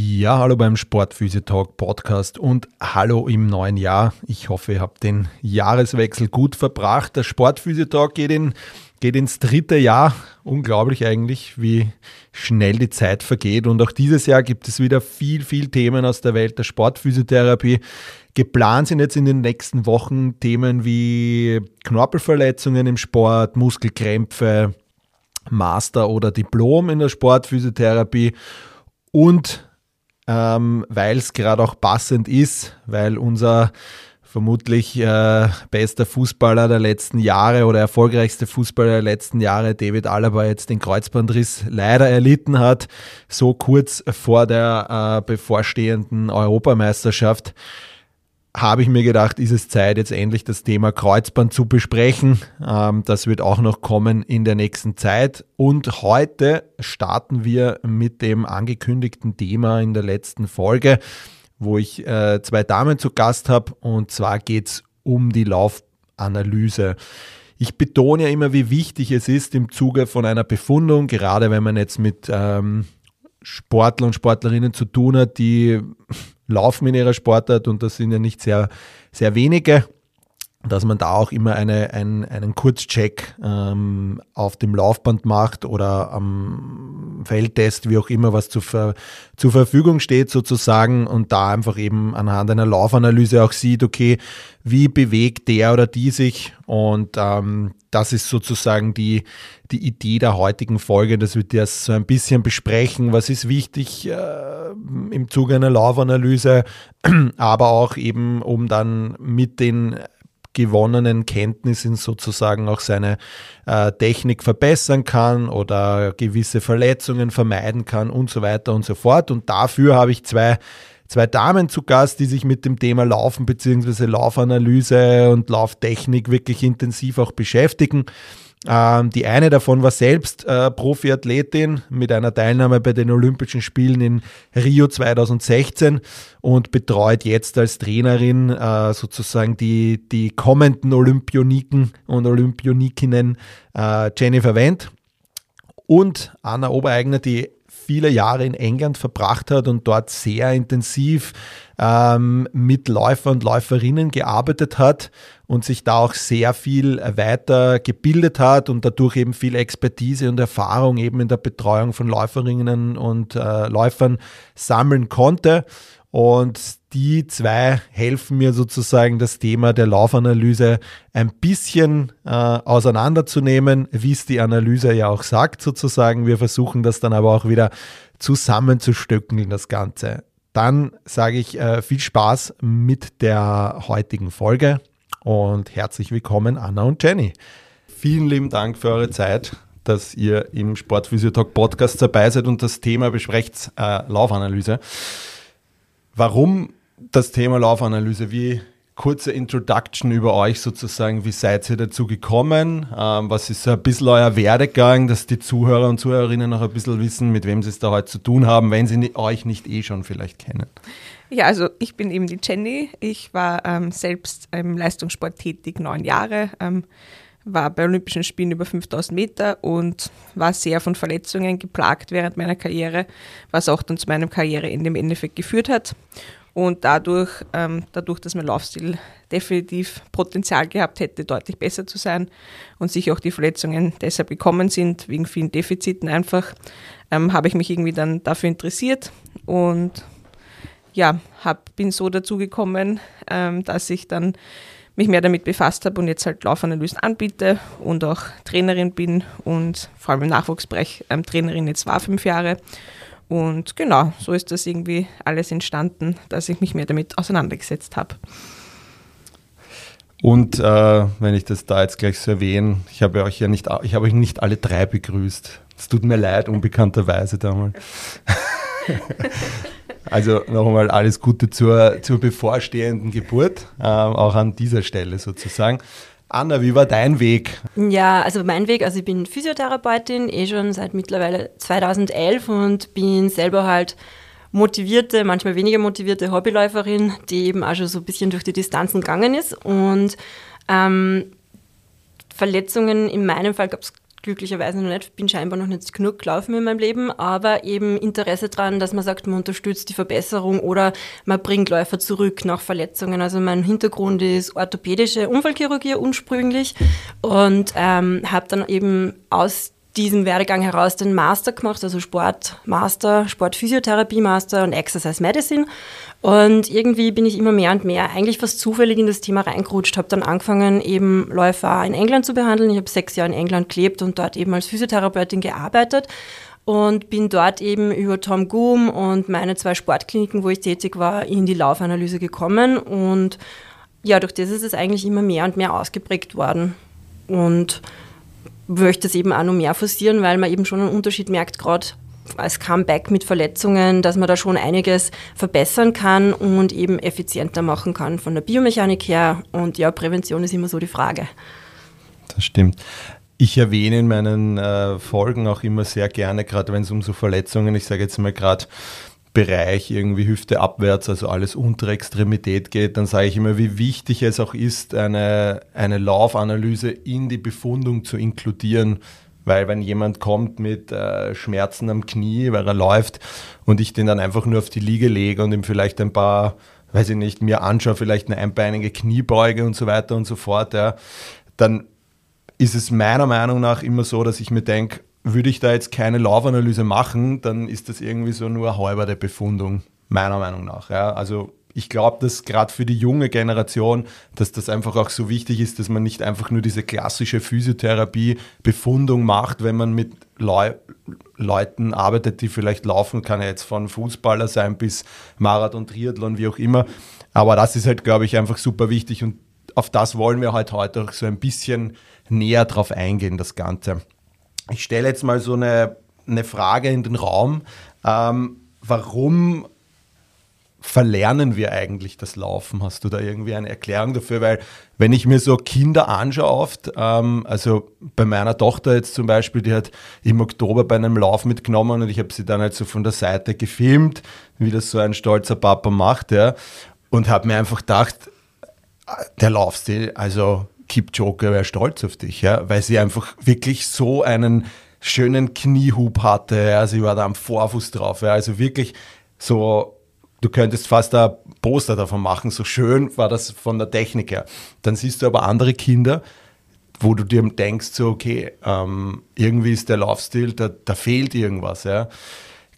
Ja, hallo beim Sportphysio Talk Podcast und hallo im neuen Jahr. Ich hoffe, ihr habt den Jahreswechsel gut verbracht. Der Sportphysio Talk geht, in, geht ins dritte Jahr. Unglaublich eigentlich, wie schnell die Zeit vergeht. Und auch dieses Jahr gibt es wieder viel, viel Themen aus der Welt der Sportphysiotherapie. Geplant sind jetzt in den nächsten Wochen Themen wie Knorpelverletzungen im Sport, Muskelkrämpfe, Master oder Diplom in der Sportphysiotherapie und ähm, weil es gerade auch passend ist, weil unser vermutlich äh, bester Fußballer der letzten Jahre oder erfolgreichste Fußballer der letzten Jahre, David Alaba, jetzt den Kreuzbandriss leider erlitten hat, so kurz vor der äh, bevorstehenden Europameisterschaft habe ich mir gedacht, ist es Zeit, jetzt endlich das Thema Kreuzband zu besprechen. Ähm, das wird auch noch kommen in der nächsten Zeit. Und heute starten wir mit dem angekündigten Thema in der letzten Folge, wo ich äh, zwei Damen zu Gast habe. Und zwar geht es um die Laufanalyse. Ich betone ja immer, wie wichtig es ist im Zuge von einer Befundung, gerade wenn man jetzt mit ähm, Sportler und Sportlerinnen zu tun hat, die laufen in ihrer Sportart und das sind ja nicht sehr, sehr wenige, dass man da auch immer eine, ein, einen Kurzcheck ähm, auf dem Laufband macht oder am Feldtest, wie auch immer, was zu ver, zur Verfügung steht sozusagen und da einfach eben anhand einer Laufanalyse auch sieht, okay, wie bewegt der oder die sich? Und ähm, das ist sozusagen die, die Idee der heutigen Folge, dass wir das so ein bisschen besprechen, was ist wichtig äh, im Zuge einer Laufanalyse, aber auch eben, um dann mit den gewonnenen Kenntnissen sozusagen auch seine äh, Technik verbessern kann oder gewisse Verletzungen vermeiden kann und so weiter und so fort. Und dafür habe ich zwei zwei Damen zu Gast, die sich mit dem Thema Laufen bzw. Laufanalyse und Lauftechnik wirklich intensiv auch beschäftigen. Ähm, die eine davon war selbst äh, Profiathletin mit einer Teilnahme bei den Olympischen Spielen in Rio 2016 und betreut jetzt als Trainerin äh, sozusagen die, die kommenden Olympioniken und Olympionikinnen äh, Jennifer Wendt und Anna Obereigner, die viele Jahre in England verbracht hat und dort sehr intensiv ähm, mit Läufer und Läuferinnen gearbeitet hat und sich da auch sehr viel weiter gebildet hat und dadurch eben viel Expertise und Erfahrung eben in der Betreuung von Läuferinnen und äh, Läufern sammeln konnte. Und die zwei helfen mir sozusagen das Thema der Laufanalyse ein bisschen äh, auseinanderzunehmen, wie es die Analyse ja auch sagt sozusagen. Wir versuchen das dann aber auch wieder zusammenzustückeln, das Ganze. Dann sage ich äh, viel Spaß mit der heutigen Folge und herzlich willkommen Anna und Jenny. Vielen lieben Dank für eure Zeit dass ihr im Sportphysiotalk Podcast dabei seid und das Thema besprecht, äh, Laufanalyse. Warum das Thema Laufanalyse? Wie kurze Introduction über euch sozusagen. Wie seid ihr dazu gekommen? Ähm, was ist so ein bisschen euer Werdegang, dass die Zuhörer und Zuhörerinnen noch ein bisschen wissen, mit wem sie es da heute zu tun haben, wenn sie euch nicht eh schon vielleicht kennen? Ja, also ich bin eben die Jenny. Ich war ähm, selbst im Leistungssport tätig, neun Jahre. Ähm, war bei Olympischen Spielen über 5000 Meter und war sehr von Verletzungen geplagt während meiner Karriere, was auch dann zu meinem Karriereende im Endeffekt geführt hat. Und dadurch, ähm, dadurch, dass mein Laufstil definitiv Potenzial gehabt hätte, deutlich besser zu sein und sich auch die Verletzungen deshalb gekommen sind, wegen vielen Defiziten einfach, ähm, habe ich mich irgendwie dann dafür interessiert und ja, hab, bin so dazu gekommen, ähm, dass ich dann mich mehr damit befasst habe und jetzt halt Laufanalysen anbiete und auch Trainerin bin und vor allem im Nachwuchsbereich ähm, Trainerin jetzt war fünf Jahre. Und genau, so ist das irgendwie alles entstanden, dass ich mich mehr damit auseinandergesetzt habe. Und äh, wenn ich das da jetzt gleich so erwähne, ich habe euch ja nicht, ich habe euch nicht alle drei begrüßt. Es tut mir leid, unbekannterweise damals. Also nochmal alles Gute zur, zur bevorstehenden Geburt, äh, auch an dieser Stelle sozusagen. Anna, wie war dein Weg? Ja, also mein Weg, also ich bin Physiotherapeutin, eh schon seit mittlerweile 2011 und bin selber halt motivierte, manchmal weniger motivierte Hobbyläuferin, die eben auch schon so ein bisschen durch die Distanzen gegangen ist. Und ähm, Verletzungen in meinem Fall gab es glücklicherweise noch nicht, bin scheinbar noch nicht genug gelaufen in meinem Leben, aber eben Interesse daran, dass man sagt, man unterstützt die Verbesserung oder man bringt Läufer zurück nach Verletzungen. Also mein Hintergrund ist orthopädische Unfallchirurgie ursprünglich und ähm, habe dann eben aus diesem Werdegang heraus den Master gemacht, also Sportmaster, Sportphysiotherapie-Master und Exercise Medicine. Und irgendwie bin ich immer mehr und mehr eigentlich fast zufällig in das Thema reingerutscht, habe dann angefangen, eben Läufer in England zu behandeln. Ich habe sechs Jahre in England gelebt und dort eben als Physiotherapeutin gearbeitet und bin dort eben über Tom Goom und meine zwei Sportkliniken, wo ich tätig war, in die Laufanalyse gekommen. Und ja, durch das ist es eigentlich immer mehr und mehr ausgeprägt worden. Und möchte es eben auch noch mehr forcieren, weil man eben schon einen Unterschied merkt, gerade als Comeback mit Verletzungen, dass man da schon einiges verbessern kann und eben effizienter machen kann von der Biomechanik her. Und ja, Prävention ist immer so die Frage. Das stimmt. Ich erwähne in meinen äh, Folgen auch immer sehr gerne, gerade wenn es um so Verletzungen, ich sage jetzt mal gerade Bereich irgendwie Hüfte abwärts, also alles untere Extremität geht, dann sage ich immer, wie wichtig es auch ist, eine, eine Laufanalyse in die Befundung zu inkludieren. Weil wenn jemand kommt mit äh, Schmerzen am Knie, weil er läuft und ich den dann einfach nur auf die Liege lege und ihm vielleicht ein paar, weiß ich nicht, mir anschaue, vielleicht eine einbeinige Kniebeuge und so weiter und so fort, ja, dann ist es meiner Meinung nach immer so, dass ich mir denke, würde ich da jetzt keine Laufanalyse machen, dann ist das irgendwie so nur halber Befundung, meiner Meinung nach. Ja. Also ich glaube, dass gerade für die junge Generation, dass das einfach auch so wichtig ist, dass man nicht einfach nur diese klassische Physiotherapie-Befundung macht, wenn man mit Leu Leuten arbeitet, die vielleicht laufen, kann ja jetzt von Fußballer sein bis Marathon, Triathlon, wie auch immer. Aber das ist halt, glaube ich, einfach super wichtig und auf das wollen wir halt heute auch so ein bisschen näher drauf eingehen, das Ganze. Ich stelle jetzt mal so eine, eine Frage in den Raum. Ähm, warum verlernen wir eigentlich das Laufen? Hast du da irgendwie eine Erklärung dafür? Weil wenn ich mir so Kinder anschaue oft, ähm, also bei meiner Tochter jetzt zum Beispiel, die hat im Oktober bei einem Lauf mitgenommen und ich habe sie dann halt so von der Seite gefilmt, wie das so ein stolzer Papa macht, ja, und habe mir einfach gedacht, der Laufstil, also Kipchoge wäre stolz auf dich, ja, weil sie einfach wirklich so einen schönen Kniehub hatte. Ja, sie war da am Vorfuß drauf. Ja, also wirklich so, du könntest fast ein Poster davon machen. So schön war das von der Technik her. Dann siehst du aber andere Kinder, wo du dir denkst, so, okay, ähm, irgendwie ist der Laufstil, da, da fehlt irgendwas. Ja.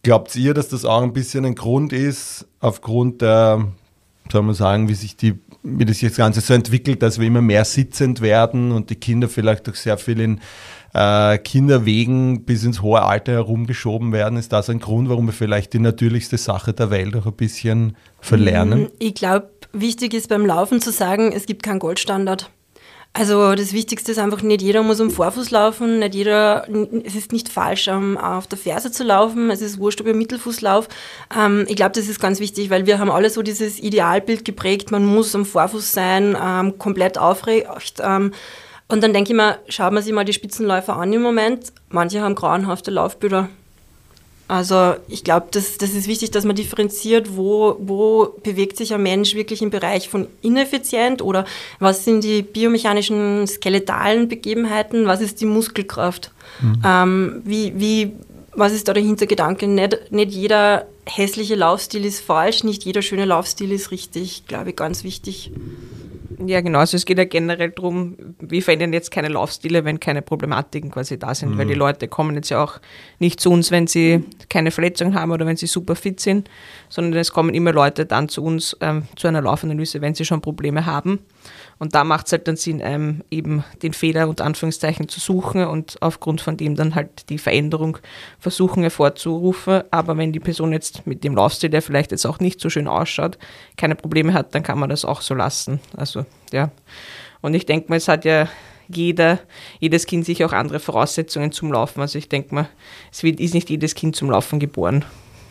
Glaubt ihr, dass das auch ein bisschen ein Grund ist, aufgrund der, soll man sagen, wie sich die wie das jetzt Ganze so entwickelt, dass wir immer mehr sitzend werden und die Kinder vielleicht auch sehr viel in äh, Kinderwegen bis ins hohe Alter herumgeschoben werden. Ist das ein Grund, warum wir vielleicht die natürlichste Sache der Welt auch ein bisschen verlernen? Ich glaube, wichtig ist beim Laufen zu sagen, es gibt keinen Goldstandard. Also das Wichtigste ist einfach, nicht jeder muss am Vorfuß laufen, nicht jeder, es ist nicht falsch, auf der Ferse zu laufen, es ist wurscht, ob ich Mittelfuß laufe. Ähm, ich glaube, das ist ganz wichtig, weil wir haben alle so dieses Idealbild geprägt, man muss am Vorfuß sein, ähm, komplett aufrecht. Und dann denke ich mir, schaut man sich mal die Spitzenläufer an im Moment, manche haben grauenhafte Laufbilder. Also ich glaube, das, das ist wichtig, dass man differenziert, wo, wo bewegt sich ein Mensch wirklich im Bereich von ineffizient oder was sind die biomechanischen, skeletalen Begebenheiten, was ist die Muskelkraft, mhm. ähm, wie, wie, was ist da der Hintergedanke? Nicht, nicht jeder hässliche Laufstil ist falsch, nicht jeder schöne Laufstil ist richtig, glaube ich, ganz wichtig. Ja, genau. Also es geht ja generell darum, wir verändern jetzt keine Laufstile, wenn keine Problematiken quasi da sind, mhm. weil die Leute kommen jetzt ja auch nicht zu uns, wenn sie keine Verletzungen haben oder wenn sie super fit sind, sondern es kommen immer Leute dann zu uns ähm, zu einer Laufanalyse, wenn sie schon Probleme haben. Und da macht es halt dann Sinn, ähm, eben den Fehler unter Anführungszeichen zu suchen und aufgrund von dem dann halt die Veränderung versuchen hervorzurufen. Aber wenn die Person jetzt mit dem Laufstil, der vielleicht jetzt auch nicht so schön ausschaut, keine Probleme hat, dann kann man das auch so lassen. Also ja. Und ich denke mal, es hat ja jeder, jedes Kind sich auch andere Voraussetzungen zum Laufen. Also ich denke mal, es wird, ist nicht jedes Kind zum Laufen geboren.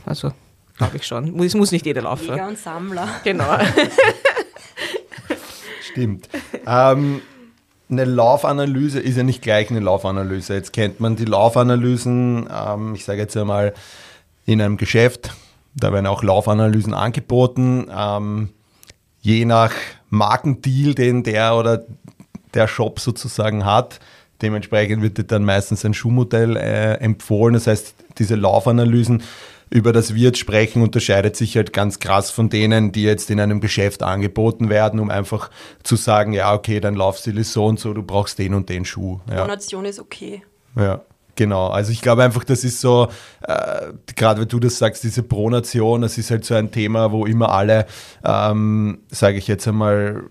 Also glaube ich schon. Es muss nicht jeder laufen. Jäger und Sammler. Genau. Stimmt. ähm, eine Laufanalyse ist ja nicht gleich eine Laufanalyse. Jetzt kennt man die Laufanalysen, ähm, ich sage jetzt einmal, in einem Geschäft. Da werden auch Laufanalysen angeboten. Ähm, je nach Markendeal, den der oder der Shop sozusagen hat. Dementsprechend wird dann meistens ein Schuhmodell äh, empfohlen. Das heißt, diese Laufanalysen über das wir jetzt sprechen, unterscheidet sich halt ganz krass von denen, die jetzt in einem Geschäft angeboten werden, um einfach zu sagen, ja, okay, dein Laufstil ist so und so, du brauchst den und den Schuh. Ja. Donation ist okay. Ja. Genau, also ich glaube einfach, das ist so, äh, gerade wenn du das sagst, diese Pronation, das ist halt so ein Thema, wo immer alle, ähm, sage ich jetzt einmal,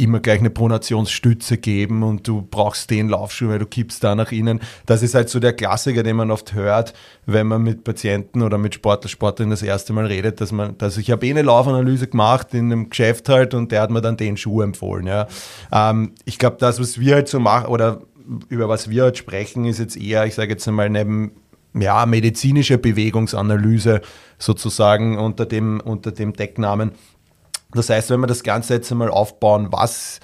immer gleich eine Pronationsstütze geben und du brauchst den Laufschuh, weil du kippst da nach innen. Das ist halt so der Klassiker, den man oft hört, wenn man mit Patienten oder mit Sportler, Sportlerinnen das erste Mal redet, dass man, dass ich habe eh eine Laufanalyse gemacht in einem Geschäft halt und der hat mir dann den Schuh empfohlen. Ja. Ähm, ich glaube, das, was wir halt so machen oder über was wir halt sprechen, ist jetzt eher, ich sage jetzt einmal, neben ja, medizinische Bewegungsanalyse sozusagen unter dem, unter dem Decknamen. Das heißt, wenn wir das Ganze jetzt einmal aufbauen, was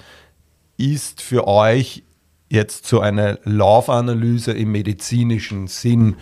ist für euch jetzt so eine Laufanalyse im medizinischen Sinn?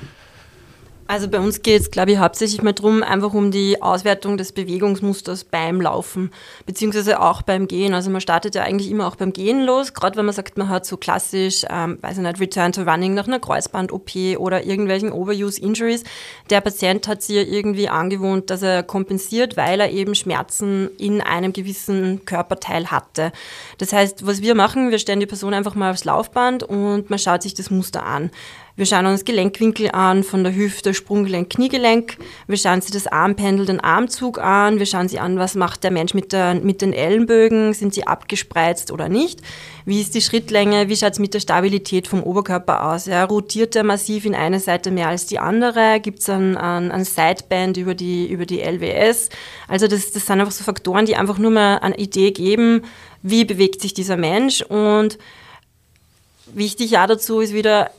Also bei uns geht es, glaube ich, hauptsächlich mal darum, einfach um die Auswertung des Bewegungsmusters beim Laufen, beziehungsweise auch beim Gehen. Also man startet ja eigentlich immer auch beim Gehen los, gerade wenn man sagt, man hat so klassisch, ähm, weiß ich nicht, Return to Running nach einer Kreuzband-OP oder irgendwelchen Overuse-Injuries. Der Patient hat sich ja irgendwie angewohnt, dass er kompensiert, weil er eben Schmerzen in einem gewissen Körperteil hatte. Das heißt, was wir machen, wir stellen die Person einfach mal aufs Laufband und man schaut sich das Muster an. Wir schauen uns Gelenkwinkel an, von der Hüfte, Sprunggelenk, Kniegelenk. Wir schauen sie das Armpendel, den Armzug an. Wir schauen sie an, was macht der Mensch mit, der, mit den Ellenbögen. Sind sie abgespreizt oder nicht? Wie ist die Schrittlänge? Wie schaut es mit der Stabilität vom Oberkörper aus? Ja, rotiert er massiv in eine Seite mehr als die andere? Gibt es ein, ein, ein Sideband über die, über die LWS? Also das, das sind einfach so Faktoren, die einfach nur mal eine Idee geben, wie bewegt sich dieser Mensch und Wichtig ja dazu ist wieder,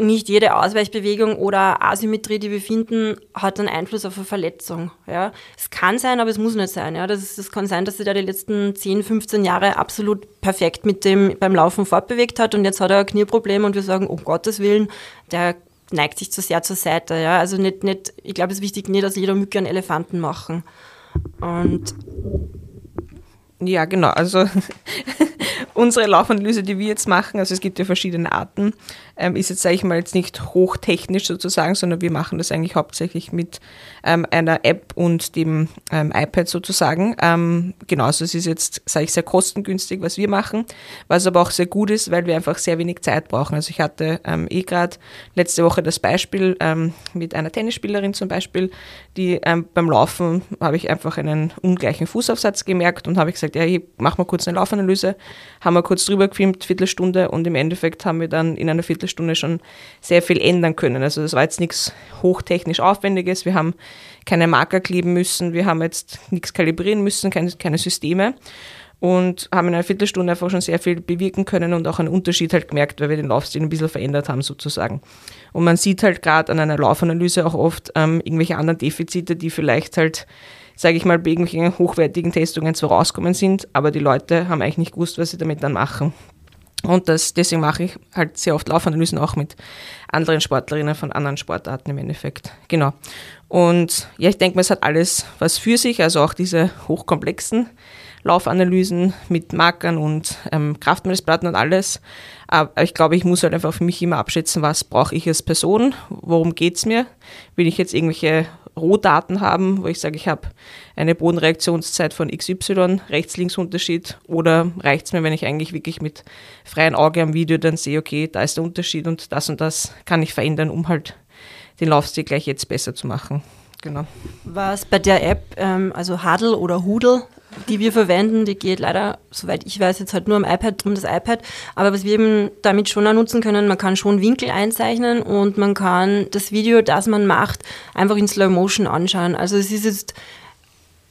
nicht jede Ausweichbewegung oder Asymmetrie, die wir finden, hat einen Einfluss auf eine Verletzung. Ja. Es kann sein, aber es muss nicht sein. Ja. Das, das kann sein, dass sich da die letzten 10, 15 Jahre absolut perfekt mit dem beim Laufen fortbewegt hat und jetzt hat er ein Knieproblem und wir sagen, um Gottes Willen, der neigt sich zu sehr zur Seite. Ja. Also nicht, nicht, ich glaube, es ist wichtig, nicht aus jeder Mücke einen Elefanten machen. Und ja, genau. Also unsere Laufanalyse, die wir jetzt machen, also es gibt ja verschiedene Arten, ähm, ist jetzt, sage ich mal, jetzt nicht hochtechnisch sozusagen, sondern wir machen das eigentlich hauptsächlich mit ähm, einer App und dem ähm, iPad sozusagen. Ähm, genau, also es ist jetzt, sage ich, sehr kostengünstig, was wir machen, was aber auch sehr gut ist, weil wir einfach sehr wenig Zeit brauchen. Also ich hatte ähm, eh gerade letzte Woche das Beispiel ähm, mit einer Tennisspielerin zum Beispiel, die ähm, beim Laufen habe ich einfach einen ungleichen Fußaufsatz gemerkt und habe gesagt, ja, ich mache mal kurz eine Laufanalyse, haben wir kurz drüber gefilmt, Viertelstunde und im Endeffekt haben wir dann in einer Viertelstunde schon sehr viel ändern können. Also das war jetzt nichts hochtechnisch Aufwendiges, wir haben keine Marker kleben müssen, wir haben jetzt nichts kalibrieren müssen, keine, keine Systeme und haben in einer Viertelstunde einfach schon sehr viel bewirken können und auch einen Unterschied halt gemerkt, weil wir den Laufstil ein bisschen verändert haben sozusagen. Und man sieht halt gerade an einer Laufanalyse auch oft ähm, irgendwelche anderen Defizite, die vielleicht halt, sage ich mal, bei irgendwelchen hochwertigen Testungen zwar rauskommen sind, aber die Leute haben eigentlich nicht gewusst, was sie damit dann machen. Und das, deswegen mache ich halt sehr oft Laufanalysen auch mit anderen Sportlerinnen von anderen Sportarten im Endeffekt. Genau. Und ja, ich denke mal, es hat alles was für sich, also auch diese hochkomplexen Laufanalysen mit Markern und ähm, Kraftmessplatten und alles. Aber ich glaube, ich muss halt einfach für mich immer abschätzen, was brauche ich als Person, worum geht es mir. Will ich jetzt irgendwelche Rohdaten haben, wo ich sage, ich habe eine Bodenreaktionszeit von XY, Rechts-Links-Unterschied, oder reicht es mir, wenn ich eigentlich wirklich mit freiem Auge am Video dann sehe, okay, da ist der Unterschied und das und das kann ich verändern, um halt den Laufstil gleich jetzt besser zu machen. Genau. Was bei der App, ähm, also Huddle oder Hoodle, die wir verwenden, die geht leider, soweit ich weiß, jetzt halt nur am iPad, um das iPad. Aber was wir eben damit schon auch nutzen können, man kann schon Winkel einzeichnen und man kann das Video, das man macht, einfach in Slow Motion anschauen. Also es ist jetzt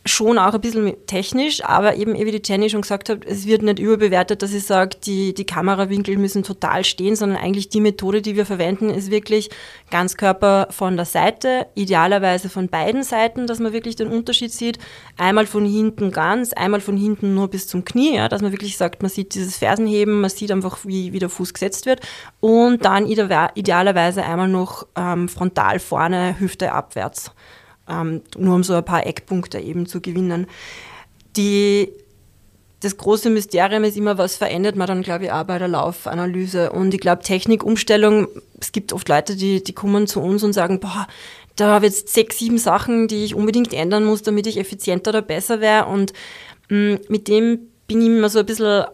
schon auch ein bisschen technisch, aber eben, wie die Jenny schon gesagt hat, es wird nicht überbewertet, dass ich sage, die, die Kamerawinkel müssen total stehen, sondern eigentlich die Methode, die wir verwenden, ist wirklich Ganzkörper von der Seite, idealerweise von beiden Seiten, dass man wirklich den Unterschied sieht. Einmal von hinten ganz, einmal von hinten nur bis zum Knie, ja, dass man wirklich sagt, man sieht dieses Fersenheben, man sieht einfach, wie, wie der Fuß gesetzt wird und dann idealerweise einmal noch ähm, frontal vorne, Hüfte abwärts ähm, nur um so ein paar Eckpunkte eben zu gewinnen. Die, das große Mysterium ist immer, was verändert man dann, glaube ich, auch bei der Laufanalyse. Und ich glaube, Technikumstellung, es gibt oft Leute, die, die kommen zu uns und sagen, boah, da habe ich jetzt sechs, sieben Sachen, die ich unbedingt ändern muss, damit ich effizienter oder besser wäre. Und mh, mm, mit dem bin ich immer so ein bisschen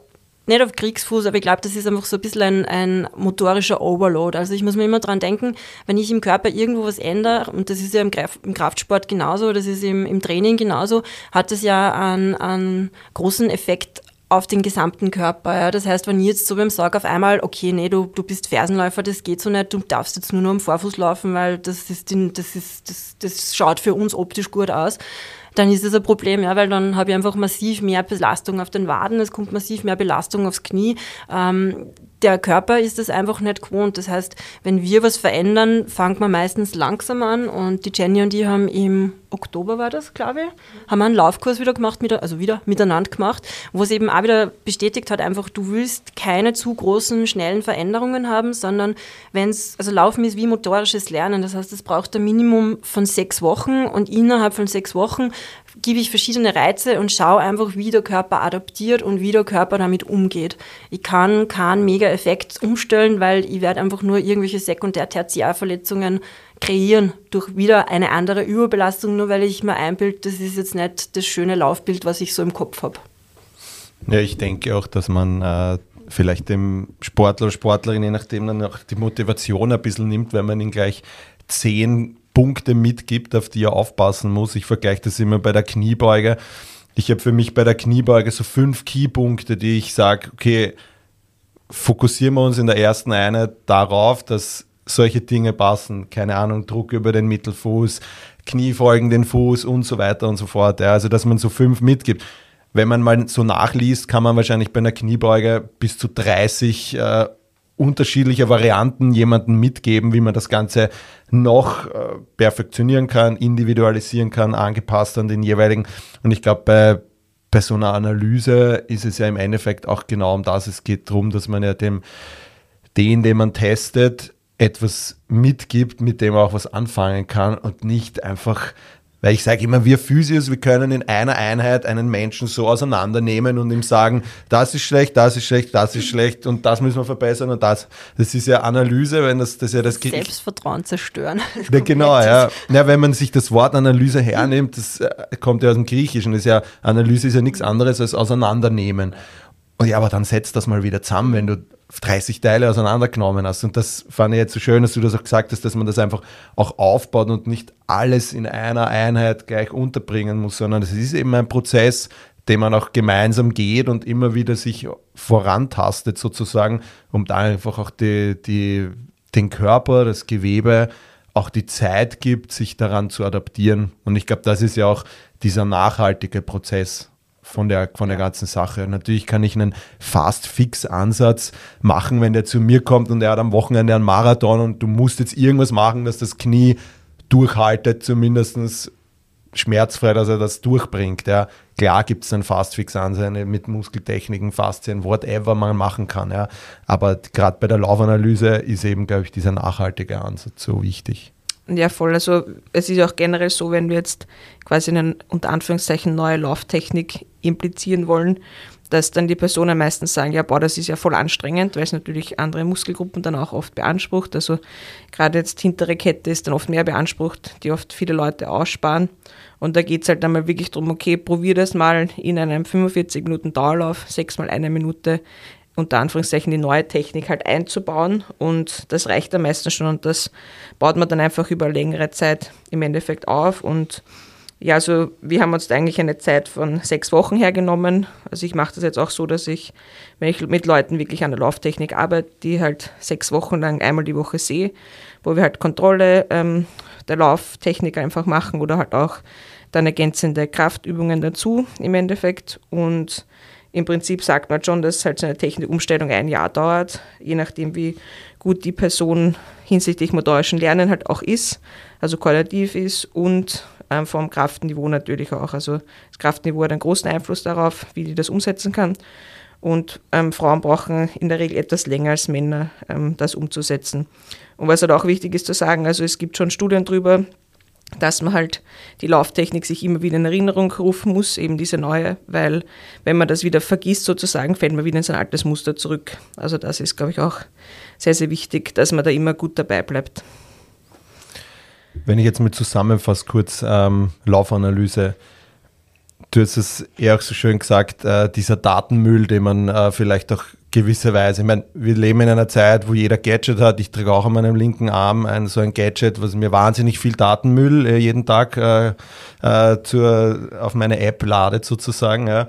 nicht auf Kriegsfuß, aber ich glaube, das ist einfach so ein bisschen ein, ein, motorischer Overload. Also ich muss mir immer dran denken, wenn ich im Körper irgendwo was ändere, und das ist ja im, im Kraftsport genauso, das ist im, im Training genauso, hat das ja einen, einen großen Effekt auf den gesamten Körper. Ja. Das heißt, wenn ich jetzt so beim Sorg auf einmal, okay, nee, du, du bist Fersenläufer, das geht so nicht, du darfst jetzt nur noch am Vorfuß laufen, weil das, ist, das, ist, das, das schaut für uns optisch gut aus, dann ist es ein Problem, ja, weil dann habe ich einfach massiv mehr Belastung auf den Waden, es kommt massiv mehr Belastung aufs Knie. Ähm, der Körper ist das einfach nicht gewohnt. Das heißt, wenn wir was verändern, fangen wir meistens langsam an und die Jenny und ich haben im Oktober war das, glaube ich, haben einen Laufkurs wieder gemacht, also wieder miteinander gemacht, wo es eben auch wieder bestätigt hat, einfach du willst keine zu großen, schnellen Veränderungen haben, sondern wenn es, also Laufen ist wie motorisches Lernen, das heißt, es braucht ein Minimum von sechs Wochen und innerhalb von sechs Wochen gebe ich verschiedene Reize und schaue einfach, wie der Körper adaptiert und wie der Körper damit umgeht. Ich kann keinen Mega-Effekt umstellen, weil ich werde einfach nur irgendwelche Sekundär-Tertiärverletzungen kreieren durch wieder eine andere Überbelastung, nur weil ich mir einbilde, das ist jetzt nicht das schöne Laufbild, was ich so im Kopf habe. Ja, ich denke auch, dass man äh, vielleicht dem Sportler oder Sportlerin, je nachdem, dann auch die Motivation ein bisschen nimmt, wenn man ihn gleich zehn Punkte mitgibt, auf die er aufpassen muss. Ich vergleiche das immer bei der Kniebeuge. Ich habe für mich bei der Kniebeuge so fünf Keypunkte, die ich sage, okay, fokussieren wir uns in der ersten Einheit darauf, dass solche Dinge passen. Keine Ahnung, Druck über den Mittelfuß, Knie folgen den Fuß und so weiter und so fort. Ja, also, dass man so fünf mitgibt. Wenn man mal so nachliest, kann man wahrscheinlich bei einer Kniebeuge bis zu 30 äh, unterschiedliche Varianten jemanden mitgeben, wie man das Ganze noch äh, perfektionieren kann, individualisieren kann, angepasst an den jeweiligen. Und ich glaube, bei, bei so einer Analyse ist es ja im Endeffekt auch genau um das. Es geht darum, dass man ja dem, den, den man testet, etwas mitgibt, mit dem man auch was anfangen kann und nicht einfach weil ich sage immer, wir Physios, wir können in einer Einheit einen Menschen so auseinandernehmen und ihm sagen, das ist schlecht, das ist schlecht, das ist schlecht und das müssen wir verbessern und das. Das ist ja Analyse, wenn das, das ja das Selbstvertrauen zerstören. Ja, genau, ja. ja. Wenn man sich das Wort Analyse hernimmt, das äh, kommt ja aus dem Griechischen. Das ist ja, Analyse ist ja nichts anderes als Auseinandernehmen. Und ja, aber dann setzt das mal wieder zusammen, wenn du 30 Teile auseinandergenommen hast. Und das fand ich jetzt so schön, dass du das auch gesagt hast, dass man das einfach auch aufbaut und nicht alles in einer Einheit gleich unterbringen muss, sondern es ist eben ein Prozess, den man auch gemeinsam geht und immer wieder sich vorantastet sozusagen, um da einfach auch die, die, den Körper, das Gewebe, auch die Zeit gibt, sich daran zu adaptieren. Und ich glaube, das ist ja auch dieser nachhaltige Prozess, von der, von der ganzen Sache. Natürlich kann ich einen Fast-Fix-Ansatz machen, wenn der zu mir kommt und er hat am Wochenende einen Marathon und du musst jetzt irgendwas machen, dass das Knie durchhaltet, zumindest schmerzfrei, dass er das durchbringt. Ja. Klar gibt es dann Fast-Fix-Ansätze mit Muskeltechniken, Faszien, whatever man machen kann. Ja. Aber gerade bei der Laufanalyse ist eben, glaube ich, dieser nachhaltige Ansatz so wichtig. Ja, voll. Also es ist auch generell so, wenn wir jetzt quasi eine unter Anführungszeichen neue Lauftechnik implizieren wollen, dass dann die Personen meistens sagen, ja, boah, das ist ja voll anstrengend, weil es natürlich andere Muskelgruppen dann auch oft beansprucht. Also gerade jetzt hintere Kette ist dann oft mehr beansprucht, die oft viele Leute aussparen. Und da geht es halt einmal wirklich darum, okay, probier das mal in einem 45 Minuten Dauerlauf, sechs mal eine Minute unter Anführungszeichen die neue Technik halt einzubauen und das reicht am meisten schon und das baut man dann einfach über längere Zeit im Endeffekt auf und ja, also wir haben uns eigentlich eine Zeit von sechs Wochen hergenommen. Also ich mache das jetzt auch so, dass ich, wenn ich mit Leuten wirklich an der Lauftechnik arbeite, die halt sechs Wochen lang einmal die Woche sehe, wo wir halt Kontrolle ähm, der Lauftechnik einfach machen oder halt auch dann ergänzende Kraftübungen dazu im Endeffekt. Und im Prinzip sagt man schon, dass halt so eine Technikumstellung ein Jahr dauert, je nachdem, wie gut die Person hinsichtlich motorischen Lernen halt auch ist, also koordinativ ist und ähm, vom Kraftniveau natürlich auch. Also das Kraftniveau hat einen großen Einfluss darauf, wie die das umsetzen kann. Und ähm, Frauen brauchen in der Regel etwas länger als Männer, ähm, das umzusetzen. Und was halt auch wichtig ist zu sagen, also es gibt schon Studien darüber, dass man halt die Lauftechnik sich immer wieder in Erinnerung rufen muss, eben diese neue, weil wenn man das wieder vergisst sozusagen, fällt man wieder in sein altes Muster zurück. Also das ist, glaube ich, auch sehr, sehr wichtig, dass man da immer gut dabei bleibt. Wenn ich jetzt mal zusammenfasse, kurz ähm, Laufanalyse, du hast es eher auch so schön gesagt, äh, dieser Datenmüll, den man äh, vielleicht auch gewisserweise, ich meine, wir leben in einer Zeit, wo jeder Gadget hat. Ich trage auch an meinem linken Arm ein, so ein Gadget, was mir wahnsinnig viel Datenmüll äh, jeden Tag äh, äh, zur, auf meine App ladet sozusagen, ja,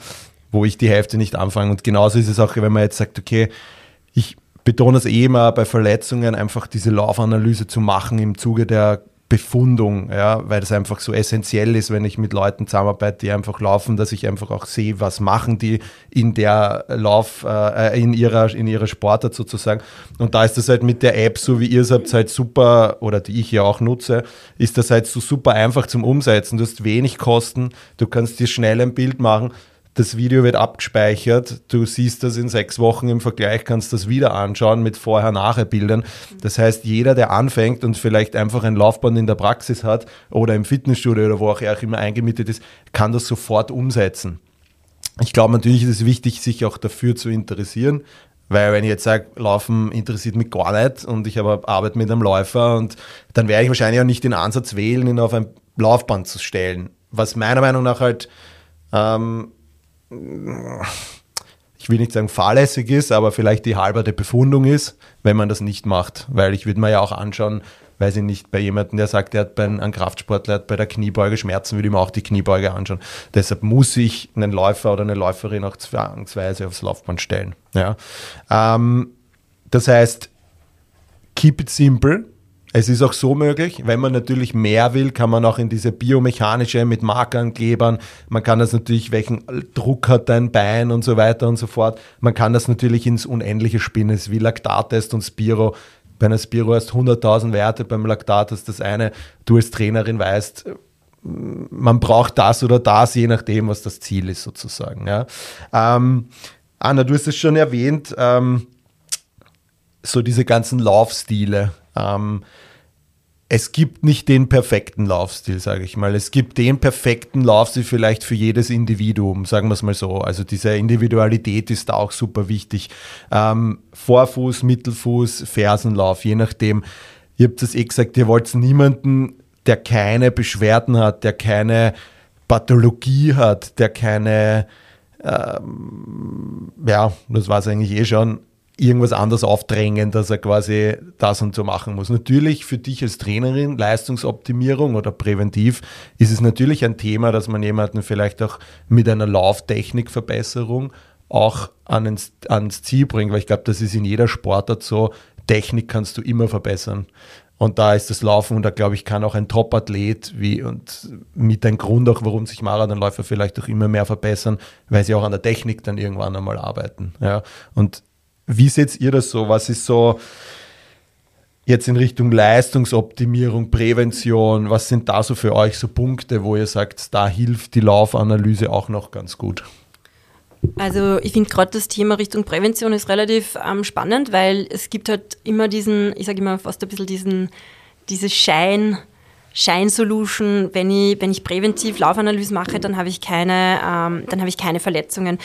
wo ich die Hälfte nicht anfange. Und genauso ist es auch, wenn man jetzt sagt, okay, ich betone es eh immer bei Verletzungen, einfach diese Laufanalyse zu machen im Zuge der Befundung, ja, weil das einfach so essentiell ist, wenn ich mit Leuten zusammenarbeite, die einfach laufen, dass ich einfach auch sehe, was machen die in der Lauf, äh, in ihrer, in ihrer Sportart sozusagen. Und da ist das halt mit der App, so wie ihr es habt, halt super, oder die ich ja auch nutze, ist das halt so super einfach zum Umsetzen. Du hast wenig Kosten, du kannst dir schnell ein Bild machen das Video wird abgespeichert, du siehst das in sechs Wochen im Vergleich, kannst das wieder anschauen mit Vorher-Nachher-Bildern. Das heißt, jeder, der anfängt und vielleicht einfach ein Laufband in der Praxis hat oder im Fitnessstudio oder wo auch er immer eingemietet ist, kann das sofort umsetzen. Ich glaube natürlich ist es wichtig, sich auch dafür zu interessieren, weil wenn ich jetzt sage, Laufen interessiert mich gar nicht und ich habe Arbeit mit einem Läufer und dann werde ich wahrscheinlich auch nicht den Ansatz wählen, ihn auf ein Laufband zu stellen. Was meiner Meinung nach halt ähm, ich will nicht sagen fahrlässig ist, aber vielleicht die halbe Befundung ist, wenn man das nicht macht. Weil ich würde mir ja auch anschauen, weiß ich nicht, bei jemandem, der sagt, der hat bei einem Kraftsportler hat bei der Kniebeuge Schmerzen, würde ich mir auch die Kniebeuge anschauen. Deshalb muss ich einen Läufer oder eine Läuferin auch zwangsweise aufs Laufband stellen. Ja. Ähm, das heißt, keep it simple, es ist auch so möglich, wenn man natürlich mehr will, kann man auch in diese biomechanische mit Markern, Klebern, man kann das natürlich, welchen Druck hat dein Bein und so weiter und so fort. Man kann das natürlich ins Unendliche spinnen, wie Laktattest und Spiro. Bei einer Spiro hast 100.000 Werte, beim Laktat ist das eine. Du als Trainerin weißt, man braucht das oder das, je nachdem, was das Ziel ist sozusagen. Ja. Ähm, Anna, du hast es schon erwähnt, ähm, so diese ganzen Laufstile. Ähm, es gibt nicht den perfekten Laufstil, sage ich mal. Es gibt den perfekten Laufstil vielleicht für jedes Individuum, sagen wir es mal so. Also diese Individualität ist da auch super wichtig. Ähm, Vorfuß, Mittelfuß, Fersenlauf, je nachdem. Ihr habt es eh gesagt, ihr wollt niemanden, der keine Beschwerden hat, der keine Pathologie hat, der keine, ähm, ja, das war es eigentlich eh schon, irgendwas anders aufdrängen, dass er quasi das und so machen muss. Natürlich für dich als Trainerin, Leistungsoptimierung oder präventiv, ist es natürlich ein Thema, dass man jemanden vielleicht auch mit einer Lauftechnikverbesserung auch ans, ans Ziel bringt, weil ich glaube, das ist in jeder Sportart so, Technik kannst du immer verbessern. Und da ist das Laufen, und da glaube ich, kann auch ein Top-Athlet wie und mit ein Grund auch, warum sich Marathonläufer vielleicht auch immer mehr verbessern, weil sie auch an der Technik dann irgendwann einmal arbeiten. Ja. Und wie seht ihr das so? Was ist so jetzt in Richtung Leistungsoptimierung, Prävention? Was sind da so für euch so Punkte, wo ihr sagt, da hilft die Laufanalyse auch noch ganz gut? Also ich finde gerade das Thema Richtung Prävention ist relativ ähm, spannend, weil es gibt halt immer diesen, ich sage immer fast ein bisschen diesen, diese Schein, Schein-Solution, wenn ich, wenn ich präventiv Laufanalyse mache, dann habe ich ähm, dann habe ich keine Verletzungen.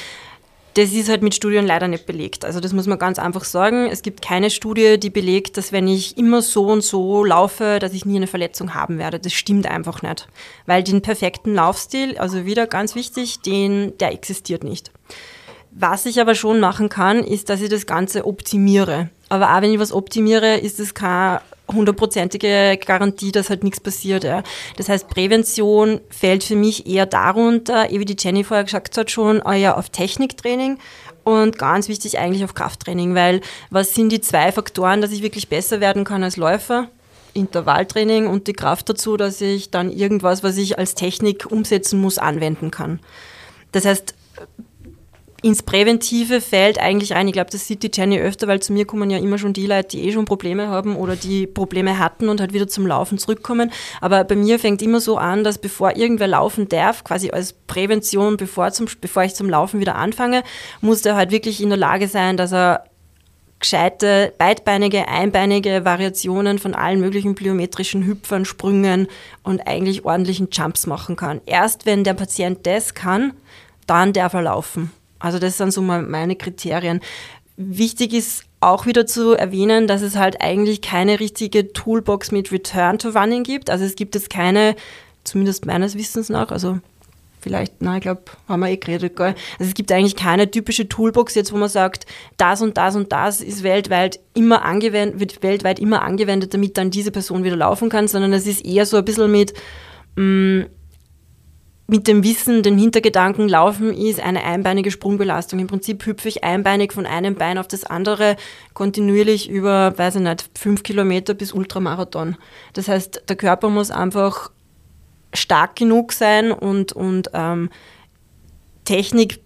Das ist halt mit Studien leider nicht belegt. Also das muss man ganz einfach sagen. Es gibt keine Studie, die belegt, dass wenn ich immer so und so laufe, dass ich nie eine Verletzung haben werde. Das stimmt einfach nicht. Weil den perfekten Laufstil, also wieder ganz wichtig, den, der existiert nicht. Was ich aber schon machen kann, ist, dass ich das Ganze optimiere. Aber auch wenn ich was optimiere, ist es kein hundertprozentige Garantie, dass halt nichts passiert. Ja. Das heißt, Prävention fällt für mich eher darunter, wie die Jenny vorher gesagt hat, schon eher auf Techniktraining und ganz wichtig eigentlich auf Krafttraining, weil was sind die zwei Faktoren, dass ich wirklich besser werden kann als Läufer? Intervalltraining und die Kraft dazu, dass ich dann irgendwas, was ich als Technik umsetzen muss, anwenden kann. Das heißt, ins präventive Feld eigentlich rein. Ich glaube, das sieht die Jenny öfter, weil zu mir kommen ja immer schon die Leute, die eh schon Probleme haben oder die Probleme hatten und halt wieder zum Laufen zurückkommen. Aber bei mir fängt immer so an, dass bevor irgendwer laufen darf, quasi als Prävention, bevor, zum, bevor ich zum Laufen wieder anfange, muss der halt wirklich in der Lage sein, dass er gescheite beidbeinige, einbeinige Variationen von allen möglichen plyometrischen Hüpfern, Sprüngen und eigentlich ordentlichen Jumps machen kann. Erst wenn der Patient das kann, dann darf er laufen. Also das sind so mal meine Kriterien. Wichtig ist auch wieder zu erwähnen, dass es halt eigentlich keine richtige Toolbox mit Return to Running gibt. Also es gibt jetzt keine, zumindest meines Wissens nach, also vielleicht, na, ich glaube, haben wir eh geredet, gell? Also es gibt eigentlich keine typische Toolbox jetzt, wo man sagt, das und das und das ist weltweit immer angewendet, wird weltweit immer angewendet, damit dann diese Person wieder laufen kann, sondern es ist eher so ein bisschen mit, mh, mm, mit dem Wissen, dem Hintergedanken, Laufen ist eine einbeinige Sprungbelastung. Im Prinzip hüpfe ich einbeinig von einem Bein auf das andere kontinuierlich über, weiß ich nicht, fünf Kilometer bis Ultramarathon. Das heißt, der Körper muss einfach stark genug sein und, und ähm, Technik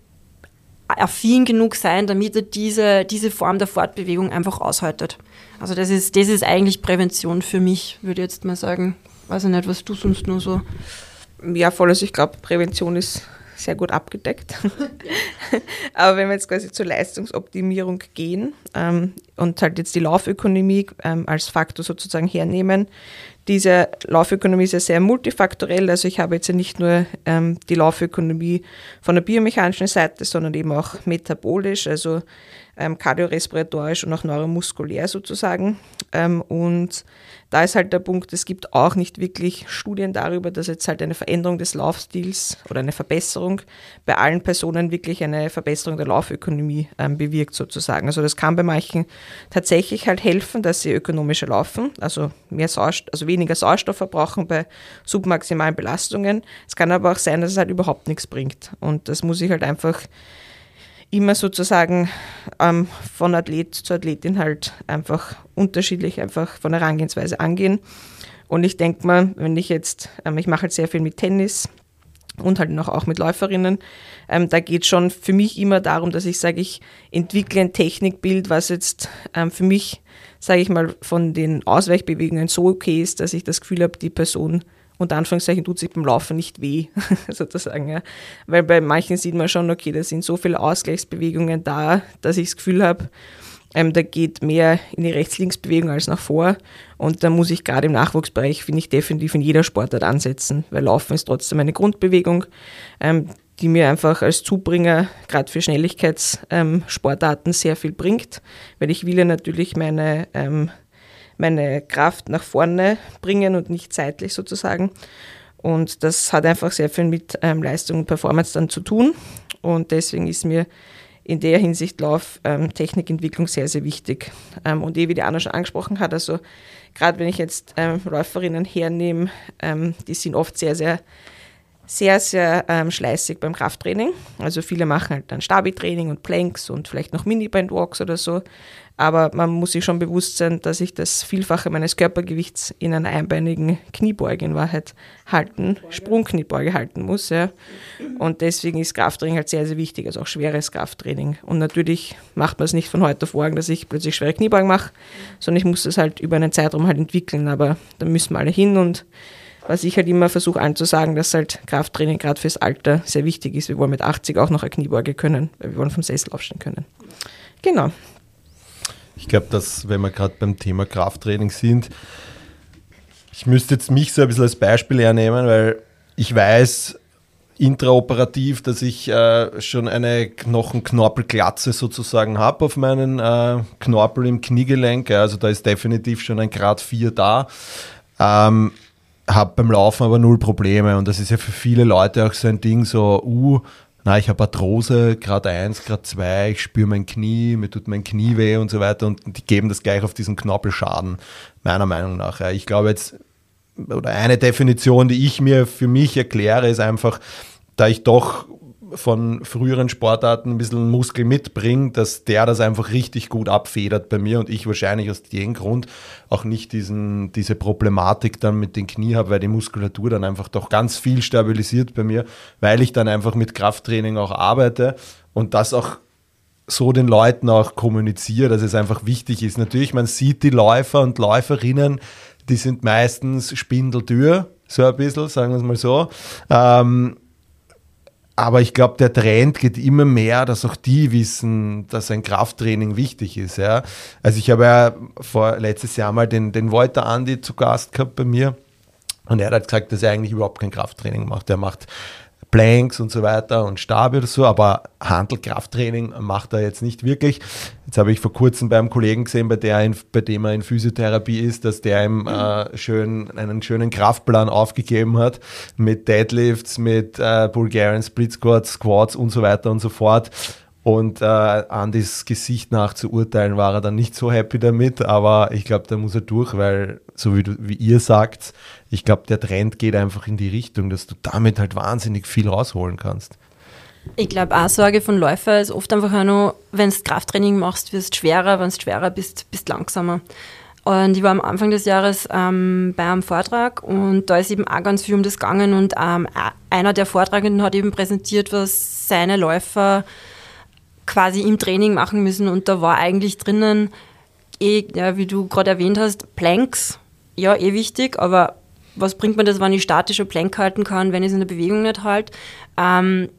affin genug sein, damit er diese, diese Form der Fortbewegung einfach aushaltet. Also das ist, das ist eigentlich Prävention für mich, würde ich jetzt mal sagen. Weiß ich nicht, was du sonst nur so ja, voll. Also ich glaube, Prävention ist sehr gut abgedeckt. Aber wenn wir jetzt quasi zur Leistungsoptimierung gehen ähm, und halt jetzt die Laufökonomie ähm, als Faktor sozusagen hernehmen, diese Laufökonomie ist ja sehr multifaktorell. Also ich habe jetzt ja nicht nur ähm, die Laufökonomie von der biomechanischen Seite, sondern eben auch metabolisch, also ähm, kardiorespiratorisch und auch neuromuskulär sozusagen. Ähm, und da ist halt der Punkt, es gibt auch nicht wirklich Studien darüber, dass jetzt halt eine Veränderung des Laufstils oder eine Verbesserung bei allen Personen wirklich eine Verbesserung der Laufökonomie ähm, bewirkt sozusagen. Also das kann bei manchen tatsächlich halt helfen, dass sie ökonomischer laufen, also mehr Sauerstoff, also weniger Sauerstoff verbrauchen bei submaximalen Belastungen. Es kann aber auch sein, dass es halt überhaupt nichts bringt. Und das muss ich halt einfach immer sozusagen ähm, von Athlet zu Athletin halt einfach unterschiedlich einfach von der Herangehensweise angehen. Und ich denke mal, wenn ich jetzt, ähm, ich mache halt sehr viel mit Tennis und halt noch auch mit Läuferinnen, ähm, da geht schon für mich immer darum, dass ich sage, ich entwickle ein Technikbild, was jetzt ähm, für mich, sage ich mal, von den Ausweichbewegungen so okay ist, dass ich das Gefühl habe, die Person unter Anführungszeichen tut sich beim Laufen nicht weh, sozusagen. Ja. Weil bei manchen sieht man schon, okay, da sind so viele Ausgleichsbewegungen da, dass ich das Gefühl habe, ähm, da geht mehr in die Rechts-Links-Bewegung als nach vor. Und da muss ich gerade im Nachwuchsbereich, finde ich, definitiv in jeder Sportart ansetzen, weil Laufen ist trotzdem eine Grundbewegung, ähm, die mir einfach als Zubringer, gerade für Schnelligkeitssportarten, ähm, sehr viel bringt, weil ich will ja natürlich meine ähm, meine Kraft nach vorne bringen und nicht zeitlich sozusagen. Und das hat einfach sehr viel mit ähm, Leistung und Performance dann zu tun. Und deswegen ist mir in der Hinsicht Lauftechnikentwicklung ähm, sehr, sehr wichtig. Ähm, und eh, wie die Anna schon angesprochen hat, also gerade wenn ich jetzt ähm, Läuferinnen hernehme, ähm, die sind oft sehr, sehr sehr, sehr ähm, schleißig beim Krafttraining. Also viele machen halt dann Stabi-Training und Planks und vielleicht noch Mini-Band-Walks oder so. Aber man muss sich schon bewusst sein, dass ich das Vielfache meines Körpergewichts in einer einbeinigen Kniebeuge in Wahrheit halten, Sprungkniebeuge halten muss. Ja. Und deswegen ist Krafttraining halt sehr, sehr wichtig, also auch schweres Krafttraining. Und natürlich macht man es nicht von heute auf morgen, dass ich plötzlich schwere Kniebeugen mache, sondern ich muss es halt über einen Zeitraum halt entwickeln. Aber da müssen wir alle hin und was ich halt immer versuche anzusagen, dass halt Krafttraining gerade fürs Alter sehr wichtig ist. Wir wollen mit 80 auch noch eine Kniebeuge können, weil wir wollen vom Sessel aufstehen können. Genau. Ich glaube, dass, wenn wir gerade beim Thema Krafttraining sind, ich müsste jetzt mich so ein bisschen als Beispiel hernehmen, weil ich weiß intraoperativ, dass ich äh, schon eine Knochenknorpelglatze sozusagen habe auf meinen äh, Knorpel im Kniegelenk. Also da ist definitiv schon ein Grad 4 da. Ähm, habe beim Laufen aber null Probleme und das ist ja für viele Leute auch so ein Ding, so, uh, na, ich habe Arthrose, Grad 1, Grad 2, ich spüre mein Knie, mir tut mein Knie weh und so weiter und die geben das gleich auf diesen Knorpelschaden, meiner Meinung nach. Ich glaube jetzt, oder eine Definition, die ich mir für mich erkläre, ist einfach, da ich doch von früheren Sportarten ein bisschen Muskel mitbringt, dass der das einfach richtig gut abfedert bei mir und ich wahrscheinlich aus dem Grund auch nicht diesen, diese Problematik dann mit den Knie habe, weil die Muskulatur dann einfach doch ganz viel stabilisiert bei mir, weil ich dann einfach mit Krafttraining auch arbeite und das auch so den Leuten auch kommuniziere, dass es einfach wichtig ist. Natürlich, man sieht die Läufer und Läuferinnen, die sind meistens spindeldür, so ein bisschen, sagen wir es mal so. Ähm, aber ich glaube, der Trend geht immer mehr, dass auch die wissen, dass ein Krafttraining wichtig ist. Ja. Also ich habe ja vor letztes Jahr mal den, den Wolter Andi zu Gast gehabt bei mir. Und er hat gesagt, dass er eigentlich überhaupt kein Krafttraining macht. Er macht Planks und so weiter und Stabe oder so, aber Handelkrafttraining macht er jetzt nicht wirklich. Jetzt habe ich vor kurzem beim Kollegen gesehen, bei, der in, bei dem er in Physiotherapie ist, dass der ihm äh, schön, einen schönen Kraftplan aufgegeben hat mit Deadlifts, mit äh, Bulgarian Split Squats, Squats und so weiter und so fort. Und äh, Andys Gesicht nach zu urteilen, war er dann nicht so happy damit, aber ich glaube, da muss er durch, weil, so wie, du, wie ihr sagt, ich glaube, der Trend geht einfach in die Richtung, dass du damit halt wahnsinnig viel rausholen kannst. Ich glaube, auch Sorge von Läufer ist oft einfach auch noch, wenn du Krafttraining machst, wirst du schwerer, wenn du schwerer bist, bist langsamer. Und ich war am Anfang des Jahres ähm, bei einem Vortrag und da ist eben auch ganz viel um das gegangen und ähm, einer der Vortragenden hat eben präsentiert, was seine Läufer quasi im Training machen müssen. Und da war eigentlich drinnen, eh, ja, wie du gerade erwähnt hast, Planks, ja, eh wichtig, aber was bringt mir das, wenn ich statische Plank halten kann, wenn ich es in der Bewegung nicht halte? Ähm,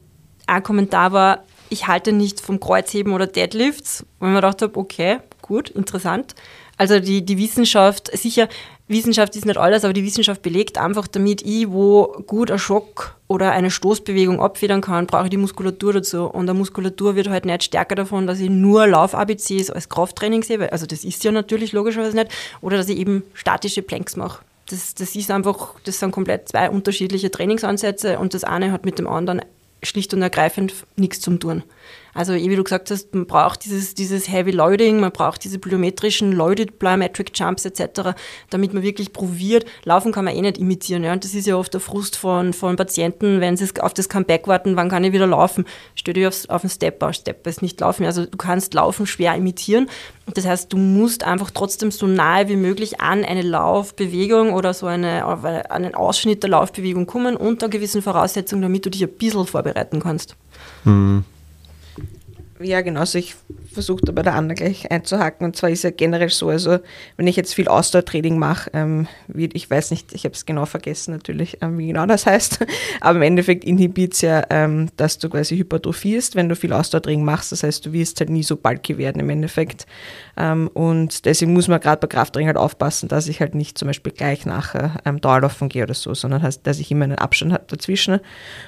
ein Kommentar war, ich halte nicht vom Kreuzheben oder Deadlifts, ich mir gedacht habe, okay, gut, interessant. Also die, die Wissenschaft, sicher, Wissenschaft ist nicht alles, aber die Wissenschaft belegt einfach, damit ich wo gut ein Schock oder eine Stoßbewegung abfedern kann, brauche ich die Muskulatur dazu. Und die Muskulatur wird halt nicht stärker davon, dass ich nur Lauf-ABCs als Krafttraining sehe, also das ist ja natürlich logischerweise nicht, oder dass ich eben statische Planks mache. Das, das ist einfach, das sind komplett zwei unterschiedliche Trainingsansätze und das eine hat mit dem anderen schlicht und ergreifend nichts zu tun. Also wie du gesagt hast, man braucht dieses, dieses Heavy Loading, man braucht diese plyometrischen Loaded Plyometric Jumps etc., damit man wirklich probiert. Laufen kann man eh nicht imitieren. Ja? Und das ist ja oft der Frust von, von Patienten, wenn sie auf das Comeback warten, wann kann ich wieder laufen? Stell dich aufs, auf den Stepper, Stepper ist nicht laufen. Also du kannst Laufen schwer imitieren. Das heißt, du musst einfach trotzdem so nahe wie möglich an eine Laufbewegung oder so eine, einen Ausschnitt der Laufbewegung kommen unter gewissen Voraussetzungen, damit du dich ein bisschen vorbereiten kannst. Mhm. Ja, genau. Also ich versuche da bei der Anna gleich einzuhaken. Und zwar ist ja generell so, also wenn ich jetzt viel Ausdauertraining mache, ähm, ich weiß nicht, ich habe es genau vergessen natürlich, ähm, wie genau das heißt, aber im Endeffekt inhibiert es ja, ähm, dass du quasi hypertrophierst, wenn du viel Ausdauertraining machst. Das heißt, du wirst halt nie so bulky werden im Endeffekt. Ähm, und deswegen muss man gerade bei Krafttraining halt aufpassen, dass ich halt nicht zum Beispiel gleich nachher ähm, Dauerlaufen gehe oder so, sondern heißt, dass ich immer einen Abstand habe dazwischen.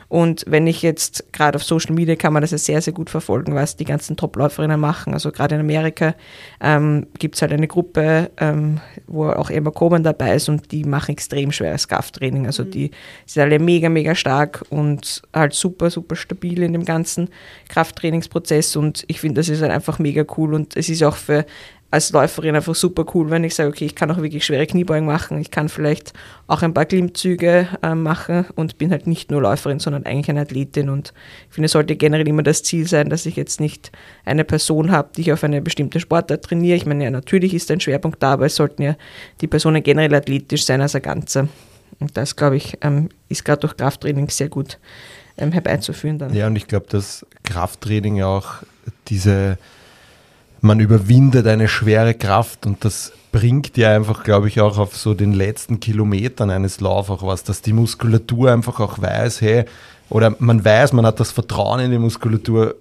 Und wenn ich jetzt gerade auf Social Media kann man das ja sehr, sehr gut verfolgen, was die ganzen Top-Läuferinnen machen. Also gerade in Amerika ähm, gibt es halt eine Gruppe, ähm, wo auch Emma Coben dabei ist und die machen extrem schweres Krafttraining. Also mhm. die sind alle mega, mega stark und halt super, super stabil in dem ganzen Krafttrainingsprozess und ich finde, das ist halt einfach mega cool und es ist auch für als Läuferin einfach super cool, wenn ich sage, okay, ich kann auch wirklich schwere Kniebeugen machen, ich kann vielleicht auch ein paar Klimmzüge äh, machen und bin halt nicht nur Läuferin, sondern eigentlich eine Athletin und ich finde, es sollte generell immer das Ziel sein, dass ich jetzt nicht eine Person habe, die ich auf eine bestimmte Sportart trainiere. Ich meine, ja, natürlich ist ein Schwerpunkt da, aber es sollten ja die Personen generell athletisch sein als ein Ganze. Und das, glaube ich, ähm, ist gerade durch Krafttraining sehr gut ähm, herbeizuführen dann. Ja, und ich glaube, dass Krafttraining auch diese man überwindet eine schwere Kraft und das bringt dir einfach, glaube ich, auch auf so den letzten Kilometern eines Laufs auch was, dass die Muskulatur einfach auch weiß, hey, oder man weiß, man hat das Vertrauen in die Muskulatur,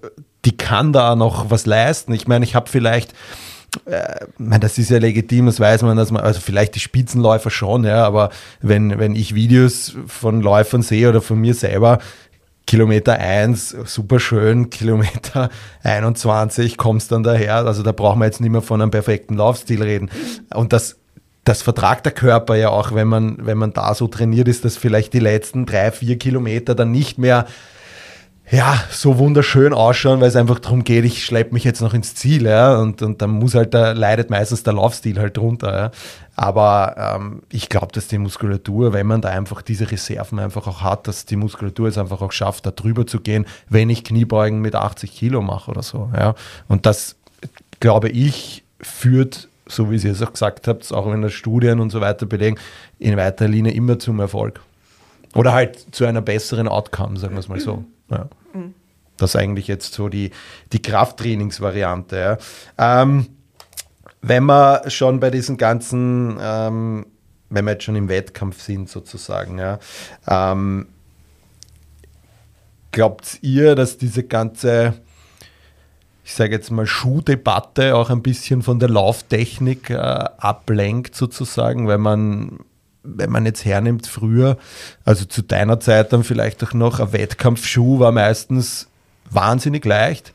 die kann da noch was leisten. Ich meine, ich habe vielleicht, äh, meine, das ist ja legitim, das weiß man, dass man, also vielleicht die Spitzenläufer schon, ja, aber wenn, wenn ich Videos von Läufern sehe oder von mir selber, Kilometer 1, super schön, Kilometer 21 kommst dann daher. Also da brauchen wir jetzt nicht mehr von einem perfekten Laufstil reden. Und das, das vertragt der Körper ja auch, wenn man, wenn man da so trainiert ist, dass vielleicht die letzten drei, vier Kilometer dann nicht mehr ja, so wunderschön ausschauen, weil es einfach darum geht, ich schleppe mich jetzt noch ins Ziel, ja, und, und dann muss halt, da leidet meistens der Laufstil halt drunter, ja. Aber ähm, ich glaube, dass die Muskulatur, wenn man da einfach diese Reserven einfach auch hat, dass die Muskulatur es einfach auch schafft, da drüber zu gehen, wenn ich Kniebeugen mit 80 Kilo mache oder so, ja. Und das, glaube ich, führt, so wie Sie es auch gesagt habt, auch wenn das Studien und so weiter belegen, in weiter Linie immer zum Erfolg. Oder halt zu einer besseren Outcome, sagen wir es mal so. Ja. Das ist eigentlich jetzt so die, die Krafttrainingsvariante. Ja. Ähm, wenn wir schon bei diesen ganzen, ähm, wenn wir jetzt schon im Wettkampf sind sozusagen, ja, ähm, glaubt ihr, dass diese ganze, ich sage jetzt mal, Schuhdebatte auch ein bisschen von der Lauftechnik äh, ablenkt sozusagen, weil man wenn man jetzt hernimmt früher, also zu deiner Zeit dann vielleicht auch noch, ein Wettkampfschuh war meistens wahnsinnig leicht,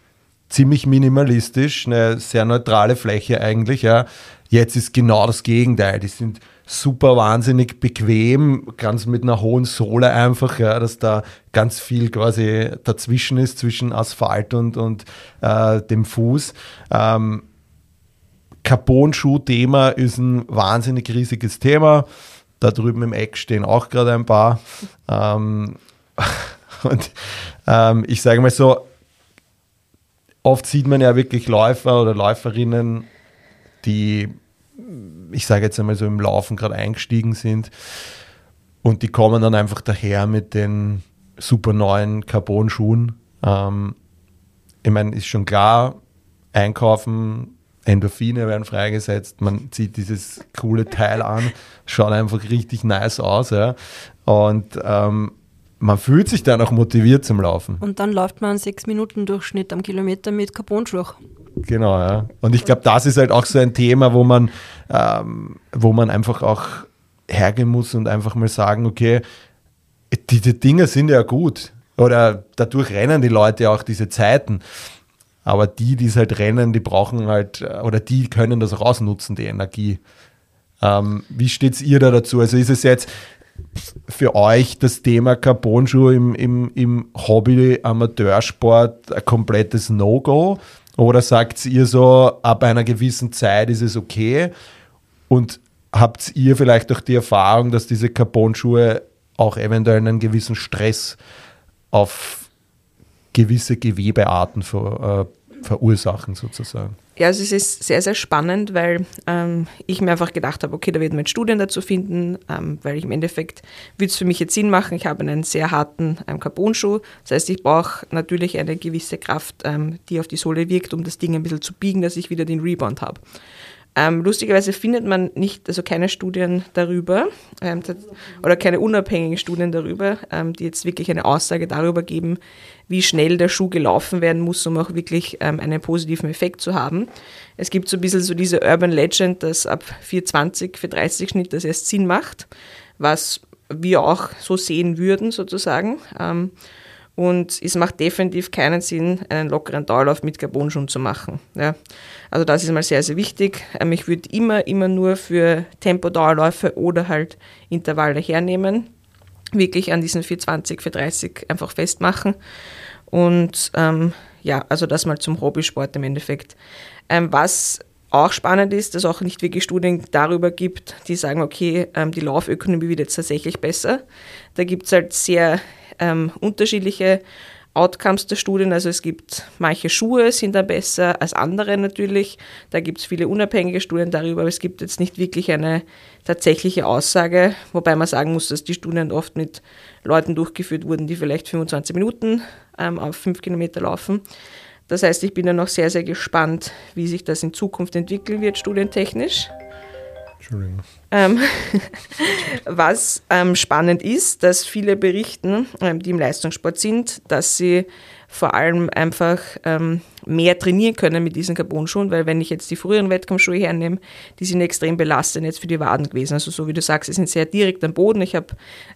ziemlich minimalistisch, eine sehr neutrale Fläche eigentlich, ja. Jetzt ist genau das Gegenteil. Die sind super wahnsinnig bequem, ganz mit einer hohen Sohle einfach, ja, dass da ganz viel quasi dazwischen ist, zwischen Asphalt und, und äh, dem Fuß. Ähm, Carbon-Schuh-Thema ist ein wahnsinnig riesiges Thema. Da drüben im Eck stehen auch gerade ein paar. Ähm, und ähm, ich sage mal so, oft sieht man ja wirklich Läufer oder Läuferinnen, die, ich sage jetzt einmal so im Laufen gerade eingestiegen sind und die kommen dann einfach daher mit den super neuen Carbon-Schuhen. Ähm, ich meine, ist schon klar, einkaufen Endorphine werden freigesetzt, man zieht dieses coole Teil an, schaut einfach richtig nice aus, ja. Und ähm, man fühlt sich dann auch motiviert zum Laufen. Und dann läuft man einen 6 Minuten Durchschnitt am Kilometer mit Carbonschluch. Genau, ja. Und ich glaube, das ist halt auch so ein Thema, wo man, ähm, wo man einfach auch hergehen muss und einfach mal sagen, okay, diese Dinge sind ja gut. Oder dadurch rennen die Leute auch diese Zeiten. Aber die, die es halt rennen, die brauchen halt, äh, oder die können das auch ausnutzen, die Energie. Ähm, wie steht ihr da dazu? Also ist es jetzt für euch das Thema Carbonschuhe im, im, im Hobby-Amateursport ein komplettes No-Go? Oder sagt ihr so, ab einer gewissen Zeit ist es okay? Und habt ihr vielleicht auch die Erfahrung, dass diese Carbonschuhe auch eventuell einen gewissen Stress auf gewisse Gewebearten ver, äh, verursachen sozusagen. Ja, also es ist sehr, sehr spannend, weil ähm, ich mir einfach gedacht habe, okay, da wird man Studien dazu finden, ähm, weil ich im Endeffekt würde es für mich jetzt Sinn machen, ich habe einen sehr harten ähm, Carbon-Schuh, das heißt, ich brauche natürlich eine gewisse Kraft, ähm, die auf die Sohle wirkt, um das Ding ein bisschen zu biegen, dass ich wieder den Rebound habe. Ähm, lustigerweise findet man nicht, also keine Studien darüber ähm, oder keine unabhängigen Studien darüber, ähm, die jetzt wirklich eine Aussage darüber geben, wie schnell der Schuh gelaufen werden muss, um auch wirklich ähm, einen positiven Effekt zu haben. Es gibt so ein bisschen so diese Urban Legend, dass ab 420, 430 Schnitt das erst Sinn macht, was wir auch so sehen würden sozusagen. Und es macht definitiv keinen Sinn, einen lockeren Dauerlauf mit Carbonschuhen zu machen. Ja. Also das ist mal sehr, sehr wichtig. Ähm, ich würde immer, immer nur für Tempodauerläufe oder halt Intervalle hernehmen. Wirklich an diesen 420, 430 einfach festmachen. Und ähm, ja, also das mal zum Hobbysport im Endeffekt. Ähm, was auch spannend ist, dass auch nicht wirklich Studien darüber gibt, die sagen, okay, ähm, die Laufökonomie wird jetzt tatsächlich besser. Da gibt es halt sehr ähm, unterschiedliche Outcomes der Studien. Also es gibt manche Schuhe sind da besser als andere natürlich. Da gibt es viele unabhängige Studien darüber, aber es gibt jetzt nicht wirklich eine tatsächliche Aussage, wobei man sagen muss, dass die Studien oft mit Leuten durchgeführt wurden, die vielleicht 25 Minuten ähm, auf 5 Kilometer laufen. Das heißt, ich bin dann noch sehr, sehr gespannt, wie sich das in Zukunft entwickeln wird, studientechnisch. Entschuldigung. Ähm, was ähm, spannend ist, dass viele berichten, ähm, die im Leistungssport sind, dass sie vor allem einfach ähm, mehr trainieren können mit diesen Carbon-Schuhen, weil wenn ich jetzt die früheren Wettkampfschuhe hernehme, die sind extrem belastend jetzt für die Waden gewesen. Also so wie du sagst, sie sind sehr direkt am Boden. Ich habe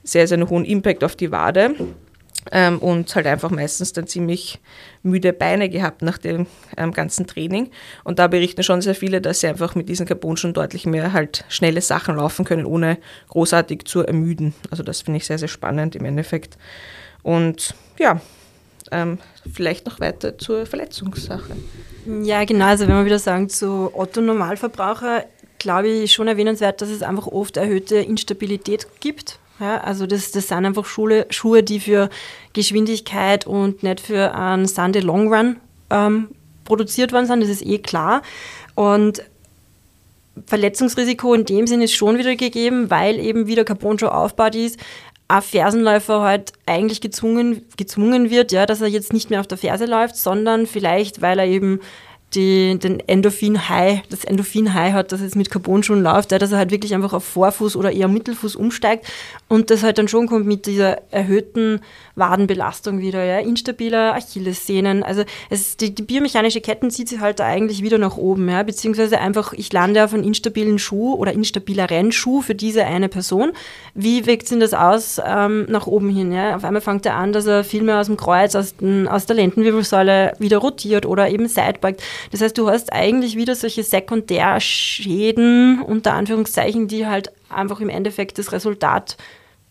sehr, sehr einen hohen Impact auf die Wade ähm, und halt einfach meistens dann ziemlich müde Beine gehabt nach dem ähm, ganzen Training. Und da berichten schon sehr viele, dass sie einfach mit diesen Carbon schon deutlich mehr halt schnelle Sachen laufen können, ohne großartig zu ermüden. Also das finde ich sehr, sehr spannend im Endeffekt. Und ja, ähm, vielleicht noch weiter zur Verletzungssache. Ja, genau. Also wenn wir wieder sagen, zu Otto Normalverbraucher, glaube ich, schon erwähnenswert, dass es einfach oft erhöhte Instabilität gibt. Ja, also das, das sind einfach Schule, Schuhe, die für Geschwindigkeit und nicht für einen Sunday Long Run ähm, produziert worden sind, das ist eh klar. Und Verletzungsrisiko in dem Sinne ist schon wieder gegeben, weil eben wieder Carbon-Schuh aufgebaut ist, ein Fersenläufer halt eigentlich gezwungen, gezwungen wird, ja, dass er jetzt nicht mehr auf der Ferse läuft, sondern vielleicht, weil er eben die, den Endorphin-High, das Endorphin-High hat, dass es mit Carbon-Schuhen läuft, dass er halt wirklich einfach auf Vorfuß oder eher Mittelfuß umsteigt und das halt dann schon kommt mit dieser erhöhten Wadenbelastung wieder, ja, instabiler Achillessehnen. Also es, die, die biomechanische Ketten zieht sich halt da eigentlich wieder nach oben, ja, beziehungsweise einfach, ich lande auf einen instabilen Schuh oder instabileren Schuh für diese eine Person. Wie wirkt sich das aus ähm, nach oben hin? Ja? Auf einmal fängt er an, dass er viel mehr aus dem Kreuz, aus, den, aus der Lendenwirbelsäule wieder rotiert oder eben sidebeugt. Das heißt, du hast eigentlich wieder solche Sekundärschäden, unter Anführungszeichen, die halt einfach im Endeffekt das Resultat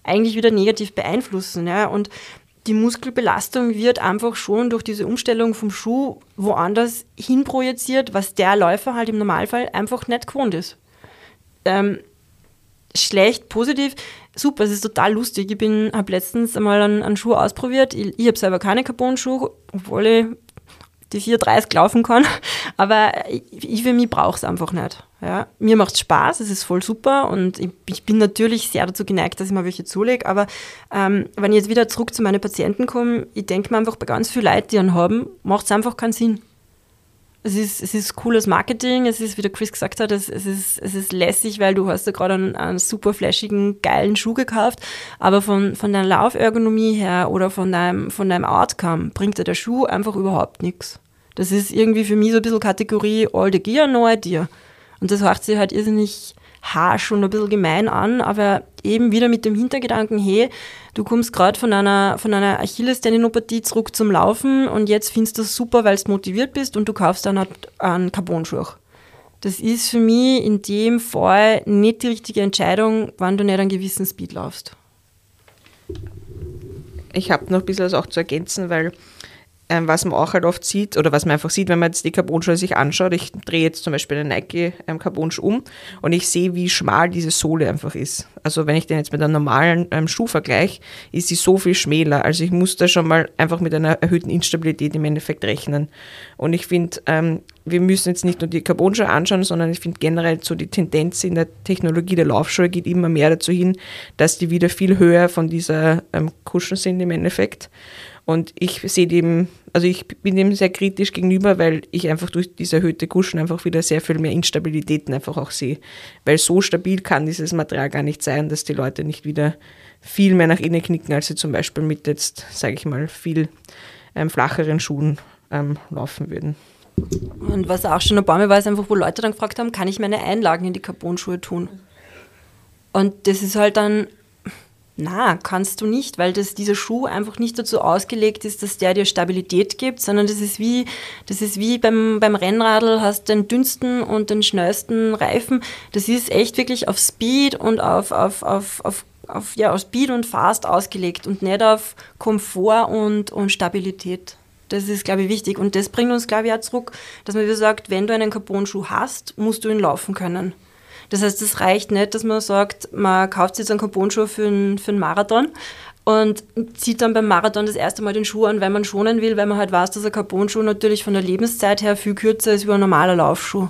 eigentlich wieder negativ beeinflussen. Ja? Und die Muskelbelastung wird einfach schon durch diese Umstellung vom Schuh woanders hinprojiziert, was der Läufer halt im Normalfall einfach nicht gewohnt ist. Ähm, schlecht, positiv, super, es ist total lustig. Ich habe letztens einmal einen, einen Schuh ausprobiert. Ich, ich habe selber keine Carbon-Schuhe, obwohl ich die 430 laufen kann. Aber ich für mich brauche es einfach nicht. Ja. Mir macht es Spaß, es ist voll super und ich, ich, bin natürlich sehr dazu geneigt, dass ich mir welche zulege. Aber ähm, wenn ich jetzt wieder zurück zu meinen Patienten komme, ich denke mir einfach bei ganz vielen Leuten, die einen haben, macht es einfach keinen Sinn. Es ist, es ist cooles Marketing, es ist, wie der Chris gesagt hat, es, es, ist, es ist lässig, weil du hast da gerade einen, einen super flashigen, geilen Schuh gekauft, aber von, von deiner Laufergonomie her oder von deinem, von deinem Outcome bringt dir der Schuh einfach überhaupt nichts. Das ist irgendwie für mich so ein bisschen Kategorie All the Gear, No Idea. Und das hört sich halt irrsinnig harsch und ein bisschen gemein an, aber eben wieder mit dem Hintergedanken, hey, du kommst gerade von einer, von einer Achillestendinopathie zurück zum Laufen und jetzt findest du das super, weil du motiviert bist und du kaufst dann halt einen Carbon-Schuh. Das ist für mich in dem Fall nicht die richtige Entscheidung, wann du nicht einen gewissen Speed laufst. Ich habe noch ein bisschen was auch zu ergänzen, weil ähm, was man auch halt oft sieht oder was man einfach sieht, wenn man jetzt die Carbonschuhe sich anschaut. Ich drehe jetzt zum Beispiel einen Nike ähm, Carbonschuh um und ich sehe, wie schmal diese Sohle einfach ist. Also wenn ich den jetzt mit einem normalen ähm, Schuh vergleiche, ist sie so viel schmäler. Also ich muss da schon mal einfach mit einer erhöhten Instabilität im Endeffekt rechnen. Und ich finde, ähm, wir müssen jetzt nicht nur die Carbonschuhe anschauen, sondern ich finde generell so die Tendenz in der Technologie der Laufschuhe geht immer mehr dazu hin, dass die wieder viel höher von dieser ähm, Cushion sind im Endeffekt. Und ich sehe dem, also ich bin dem sehr kritisch gegenüber, weil ich einfach durch diese erhöhte Kuschen einfach wieder sehr viel mehr Instabilitäten einfach auch sehe. Weil so stabil kann dieses Material gar nicht sein, dass die Leute nicht wieder viel mehr nach innen knicken, als sie zum Beispiel mit jetzt, sage ich mal, viel ähm, flacheren Schuhen ähm, laufen würden. Und was auch schon ein paar Mal war, ist einfach, wo Leute dann gefragt haben, kann ich meine Einlagen in die Carbon-Schuhe tun? Und das ist halt dann na, kannst du nicht, weil das, dieser Schuh einfach nicht dazu ausgelegt ist, dass der dir Stabilität gibt, sondern das ist wie, das ist wie beim, beim Rennradl, hast den dünnsten und den schnellsten Reifen. Das ist echt wirklich auf Speed und auf, auf, auf, auf, auf, ja, auf Speed und Fast ausgelegt und nicht auf Komfort und, und Stabilität. Das ist, glaube ich, wichtig. Und das bringt uns, glaube ich, auch zurück, dass man wieder sagt, wenn du einen Carbon-Schuh hast, musst du ihn laufen können. Das heißt, es reicht nicht, dass man sagt, man kauft jetzt einen Carbon-Schuh für einen, für einen Marathon und zieht dann beim Marathon das erste Mal den Schuh an, weil man schonen will, weil man halt weiß, dass ein Carbon-Schuh natürlich von der Lebenszeit her viel kürzer ist wie ein normaler Laufschuh.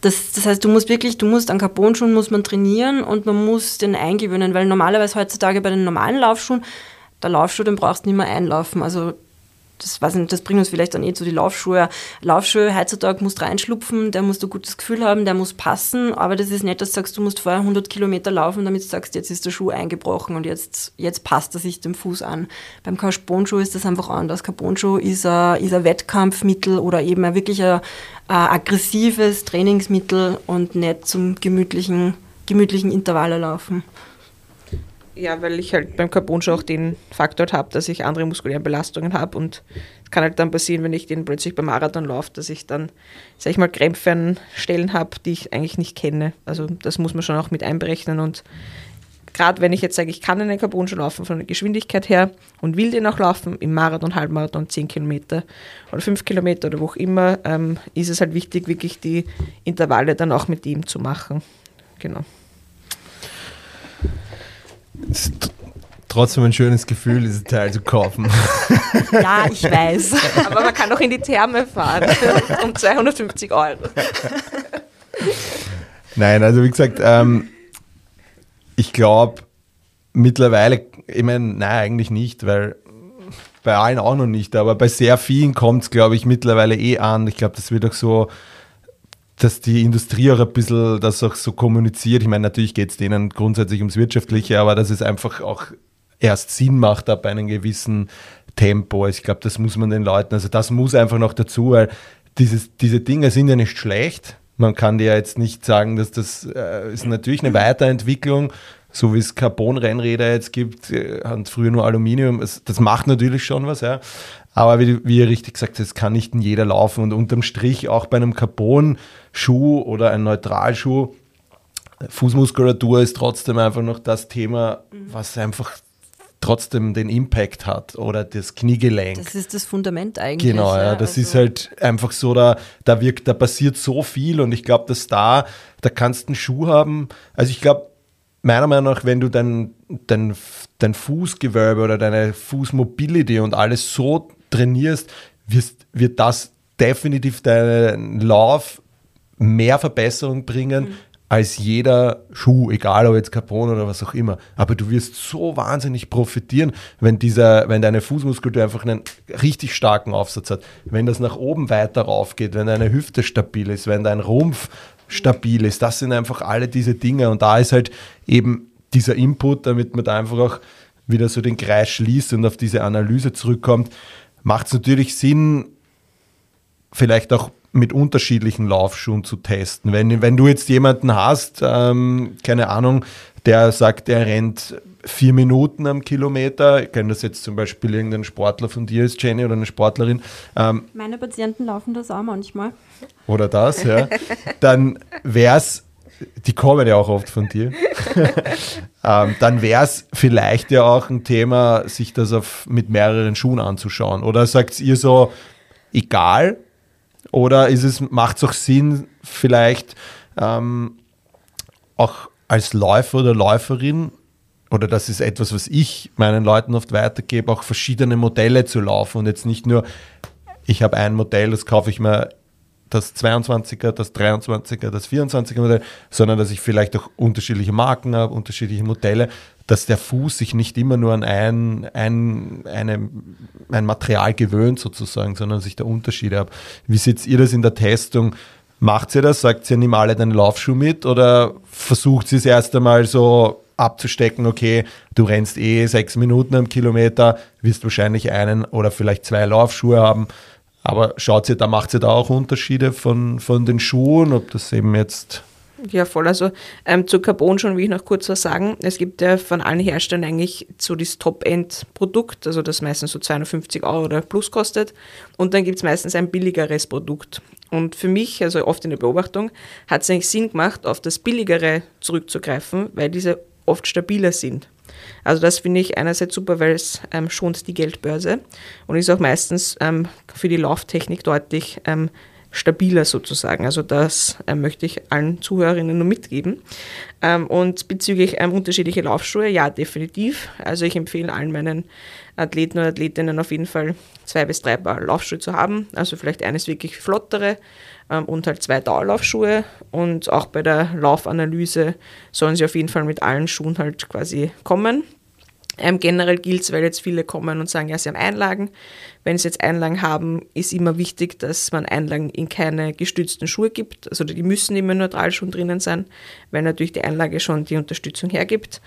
Das, das heißt, du musst wirklich, du musst an Carbon-Schuhen muss man trainieren und man muss den eingewöhnen, weil normalerweise heutzutage bei den normalen Laufschuhen, der Laufschuh, den brauchst du nicht mehr einlaufen. Also das, weiß nicht, das bringt uns vielleicht dann eh zu die Laufschuhe. Laufschuhe heutzutage musst reinschlupfen, der muss ein gutes Gefühl haben, der muss passen, aber das ist nicht, dass du sagst, du musst vorher 100 Kilometer laufen, damit du sagst, jetzt ist der Schuh eingebrochen und jetzt, jetzt passt er sich dem Fuß an. Beim Carbon-Schuh ist das einfach anders. Carbon-Schuh ist ein, ist ein Wettkampfmittel oder eben ein wirklich ein, ein aggressives Trainingsmittel und nicht zum gemütlichen, gemütlichen Intervalle laufen. Ja, weil ich halt beim Carbon auch den Faktor habe, dass ich andere muskuläre Belastungen habe und es kann halt dann passieren, wenn ich den plötzlich beim Marathon laufe, dass ich dann, sag ich mal, Krämpfe an Stellen habe, die ich eigentlich nicht kenne. Also das muss man schon auch mit einberechnen und gerade wenn ich jetzt sage, ich kann einen Carbon-Schuh laufen von der Geschwindigkeit her und will den auch laufen, im Marathon, Halbmarathon, 10 Kilometer oder 5 Kilometer oder wo auch immer, ähm, ist es halt wichtig, wirklich die Intervalle dann auch mit ihm zu machen. Genau. Trotzdem ein schönes Gefühl, dieses Teil zu kaufen. Ja, ich weiß. Aber man kann auch in die Therme fahren um 250 Euro. Nein, also wie gesagt, ähm, ich glaube mittlerweile, ich meine, nein, eigentlich nicht, weil bei allen auch noch nicht, aber bei sehr vielen kommt es, glaube ich, mittlerweile eh an. Ich glaube, das wird auch so, dass die Industrie auch ein bisschen das auch so kommuniziert. Ich meine, natürlich geht es denen grundsätzlich ums Wirtschaftliche, aber dass es einfach auch erst Sinn macht ab einem gewissen Tempo. Ich glaube, das muss man den Leuten, also das muss einfach noch dazu, weil dieses, diese Dinge sind ja nicht schlecht. Man kann dir ja jetzt nicht sagen, dass das äh, ist natürlich eine Weiterentwicklung, so wie es Carbon-Rennräder jetzt gibt, äh, hat früher nur Aluminium. Es, das macht natürlich schon was, ja. Aber wie, wie ihr richtig gesagt habt, es kann nicht in jeder laufen und unterm Strich auch bei einem Carbon-Schuh oder einem Neutralschuh, Fußmuskulatur ist trotzdem einfach noch das Thema, was einfach trotzdem den Impact hat oder das Kniegelenk. Das ist das Fundament eigentlich. Genau, ja, das also ist halt einfach so, da, da wirkt, da passiert so viel und ich glaube, dass da, da kannst du einen Schuh haben. Also ich glaube, meiner Meinung nach, wenn du dein, dein, dein Fußgewölbe oder deine Fußmobility und alles so trainierst, wirst, wird das definitiv deinen Lauf mehr Verbesserung bringen, Mhm. als jeder Schuh, egal ob jetzt Carbon oder was auch immer. Aber du wirst so wahnsinnig profitieren, wenn dieser, wenn deine Fußmuskulatur einfach einen richtig starken Aufsatz hat, wenn das nach oben weiter rauf geht, wenn deine Hüfte stabil ist, wenn dein Rumpf stabil ist. Das sind einfach alle diese Dinge und da ist halt eben dieser Input, damit man da einfach auch wieder so den Kreis schließt und auf diese Analyse zurückkommt, macht es natürlich Sinn, vielleicht auch mit unterschiedlichen Laufschuhen zu testen. Wenn, wenn du jetzt jemanden hast, ähm, keine Ahnung, der sagt, er rennt vier Minuten am Kilometer, ich kenne das jetzt zum Beispiel irgendein Sportler von dir ist, Jenny, oder eine Sportlerin, ähm, Meine Patienten laufen das auch manchmal. oder das, ja, dann wäre es, die kommen ja auch oft von dir, ähm, dann wäre es vielleicht ja auch ein Thema, sich das auf, mit mehreren Schuhen anzuschauen. Oder sagt ihr so, egal? Oder ist es, macht es auch Sinn, vielleicht ähm, auch als Läufer oder Läuferin, oder das ist etwas, was ich meinen Leuten oft weitergebe, auch verschiedene Modelle zu laufen und jetzt nicht nur, ich habe ein Modell, das kaufe ich mir das 22er, das 23er, das 24er Modell, sondern dass ich vielleicht auch unterschiedliche Marken habe, unterschiedliche Modelle, dass der Fuß sich nicht immer nur an ein, ein, eine, ein Material gewöhnt sozusagen, sondern sich da Unterschiede habe. Wie seht ihr das in der Testung? Macht ihr das? Sagt ihr, nimm alle deinen Laufschuh mit oder versucht sie es erst einmal so abzustecken, okay, du rennst eh sechs Minuten am Kilometer, wirst wahrscheinlich einen oder vielleicht zwei Laufschuhe haben, aber schaut ihr, da macht ihr da auch Unterschiede von, von den Schuhen, ob das eben jetzt Ja, voll. Also ähm, zu Carbon schon will ich noch kurz was sagen. Es gibt ja von allen Herstellern eigentlich so das Top-End-Produkt, also das meistens so 250 Euro oder plus kostet. Und dann gibt es meistens ein billigeres Produkt. Und für mich, also oft in der Beobachtung, hat es eigentlich Sinn gemacht, auf das billigere zurückzugreifen, weil diese oft stabiler sind. Also das finde ich einerseits super, weil es ähm, schont die Geldbörse und ist auch meistens ähm, für die Lauftechnik deutlich ähm, stabiler sozusagen. Also das ähm, möchte ich allen Zuhörerinnen nur mitgeben. Ähm, und bezüglich ähm, unterschiedliche Laufschuhe, ja, definitiv. Also ich empfehle allen meinen Athleten oder Athletinnen auf jeden Fall zwei bis drei Paar Laufschuhe zu haben. Also vielleicht eines wirklich flottere ähm, und halt zwei Dauerlaufschuhe. Und auch bei der Laufanalyse sollen sie auf jeden Fall mit allen Schuhen halt quasi kommen. Ähm, generell gilt es, weil jetzt viele kommen und sagen, ja, sie haben Einlagen. Wenn sie jetzt Einlagen haben, ist immer wichtig, dass man Einlagen in keine gestützten Schuhe gibt. Also die müssen immer in Neutralschuhen drinnen sein, weil natürlich die Einlage schon die Unterstützung hergibt.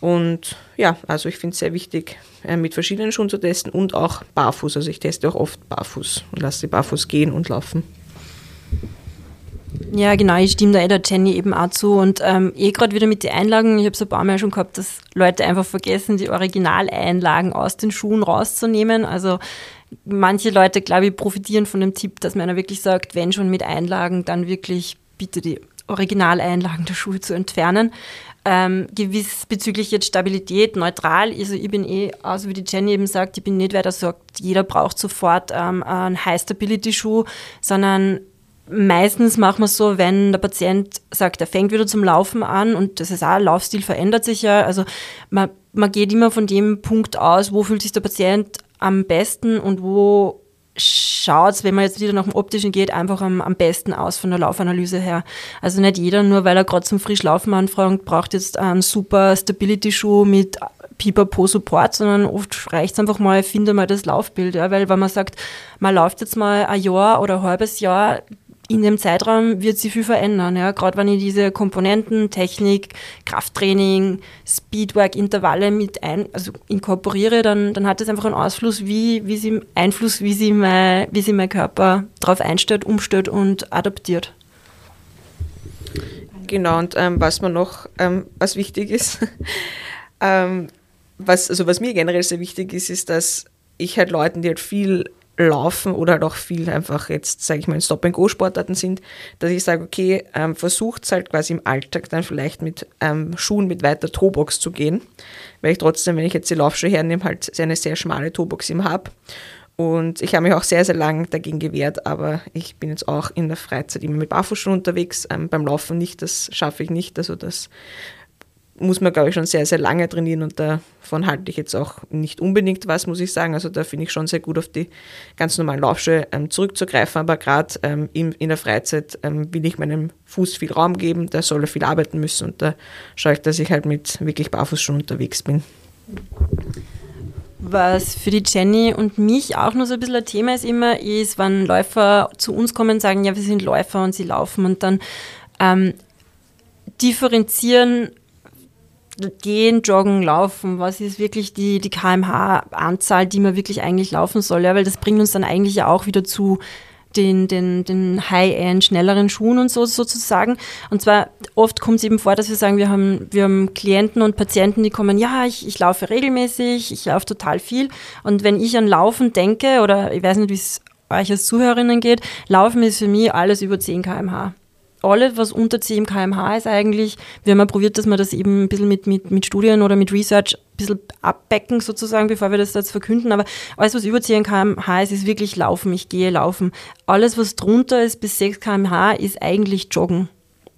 Und ja, also ich finde es sehr wichtig, äh, mit verschiedenen Schuhen zu testen und auch barfuß. Also ich teste auch oft barfuß und lasse sie barfuß gehen und laufen. Ja, genau, ich stimme da eh der Jenny eben auch zu. Und ähm, eh gerade wieder mit den Einlagen, ich habe es ein paar Mal schon gehabt, dass Leute einfach vergessen, die Originaleinlagen aus den Schuhen rauszunehmen. Also manche Leute, glaube ich, profitieren von dem Tipp, dass man einer wirklich sagt, wenn schon mit Einlagen, dann wirklich bitte die Originaleinlagen der Schuhe zu entfernen. Ähm, gewiss bezüglich jetzt Stabilität, neutral. Also ich bin eh, also wie die Jenny eben sagt, ich bin nicht wer, der sagt, jeder braucht sofort ähm, einen High-Stability-Schuh, sondern meistens machen wir es so, wenn der Patient sagt, er fängt wieder zum Laufen an und das ist auch, Laufstil verändert sich ja. Also man, man geht immer von dem Punkt aus, wo fühlt sich der Patient am besten und wo schaut es, wenn man jetzt wieder nach dem Optischen geht, einfach am, am besten aus von der Laufanalyse her. Also nicht jeder, nur weil er gerade zum Frischlaufen anfragt, braucht jetzt einen super Stability-Schuh mit Pipapo-Support, sondern oft reicht es einfach mal, finde mal das Laufbild. Ja, weil wenn man sagt, man läuft jetzt mal ein Jahr oder ein halbes Jahr, in dem Zeitraum wird sich viel verändern. Ja? Gerade wenn ich diese Komponenten, Technik, Krafttraining, Speedwork, Intervalle mit ein, also inkorporiere, dann, dann hat das einfach einen Ausfluss, wie, wie sie, Einfluss, wie sie, mein, mein Körper darauf einstellt, umstellt und adaptiert. Genau, und ähm, was mir noch, ähm, was wichtig ist, ähm, was, also was mir generell sehr wichtig ist, ist, dass ich halt Leuten, die halt viel Laufen oder halt auch viel einfach jetzt, sage ich mal, in Stop-and-Go-Sportarten sind, dass ich sage, okay, ähm, versucht es halt quasi im Alltag dann vielleicht mit ähm, Schuhen mit weiter Toebox zu gehen, weil ich trotzdem, wenn ich jetzt die Laufschuhe hernehme, halt eine sehr schmale Toebox im habe. Und ich habe mich auch sehr, sehr lang dagegen gewehrt, aber ich bin jetzt auch in der Freizeit immer mit Barfußschuhen unterwegs. Ähm, beim Laufen nicht, das schaffe ich nicht. Also das muss man, glaube ich, schon sehr, sehr lange trainieren und davon halte ich jetzt auch nicht unbedingt was, muss ich sagen. Also da finde ich schon sehr gut auf die ganz normalen Laufschuhe ähm, zurückzugreifen, aber gerade ähm, in, der Freizeit ähm, will ich meinem Fuß viel Raum geben, da soll er viel arbeiten müssen und da schaue ich, dass ich halt mit wirklich Barfußschuhen unterwegs bin. Was für die Jenny und mich auch noch so ein bisschen ein Thema ist immer, ist, wenn Läufer zu uns kommen und sagen, ja, wir sind Läufer und sie laufen und dann ähm, differenzieren gehen, joggen, laufen, was ist wirklich die, die kmh-Anzahl, die man wirklich eigentlich laufen soll, ja, weil das bringt uns dann eigentlich ja auch wieder zu den, den, den High-End, schnelleren Schuhen und so sozusagen. Und zwar oft kommt es eben vor, dass wir sagen, wir haben, wir haben Klienten und Patienten, die kommen, ja, ich, ich laufe regelmäßig, ich laufe total viel. Und wenn ich an Laufen denke, oder ich weiß nicht, wie es euch als Zuhörerinnen geht, Laufen ist für mich alles über 10 kmh alles, was unter 10 kmh ist eigentlich, wir haben ja probiert, dass wir das eben ein bisschen mit, mit, mit Studien oder mit Research ein bisschen abbecken sozusagen, bevor wir das jetzt verkünden, aber alles, was über 10 kmh ist, ist wirklich Laufen, ich gehe laufen. Alles, was drunter ist bis 6 kmh, ist eigentlich Joggen.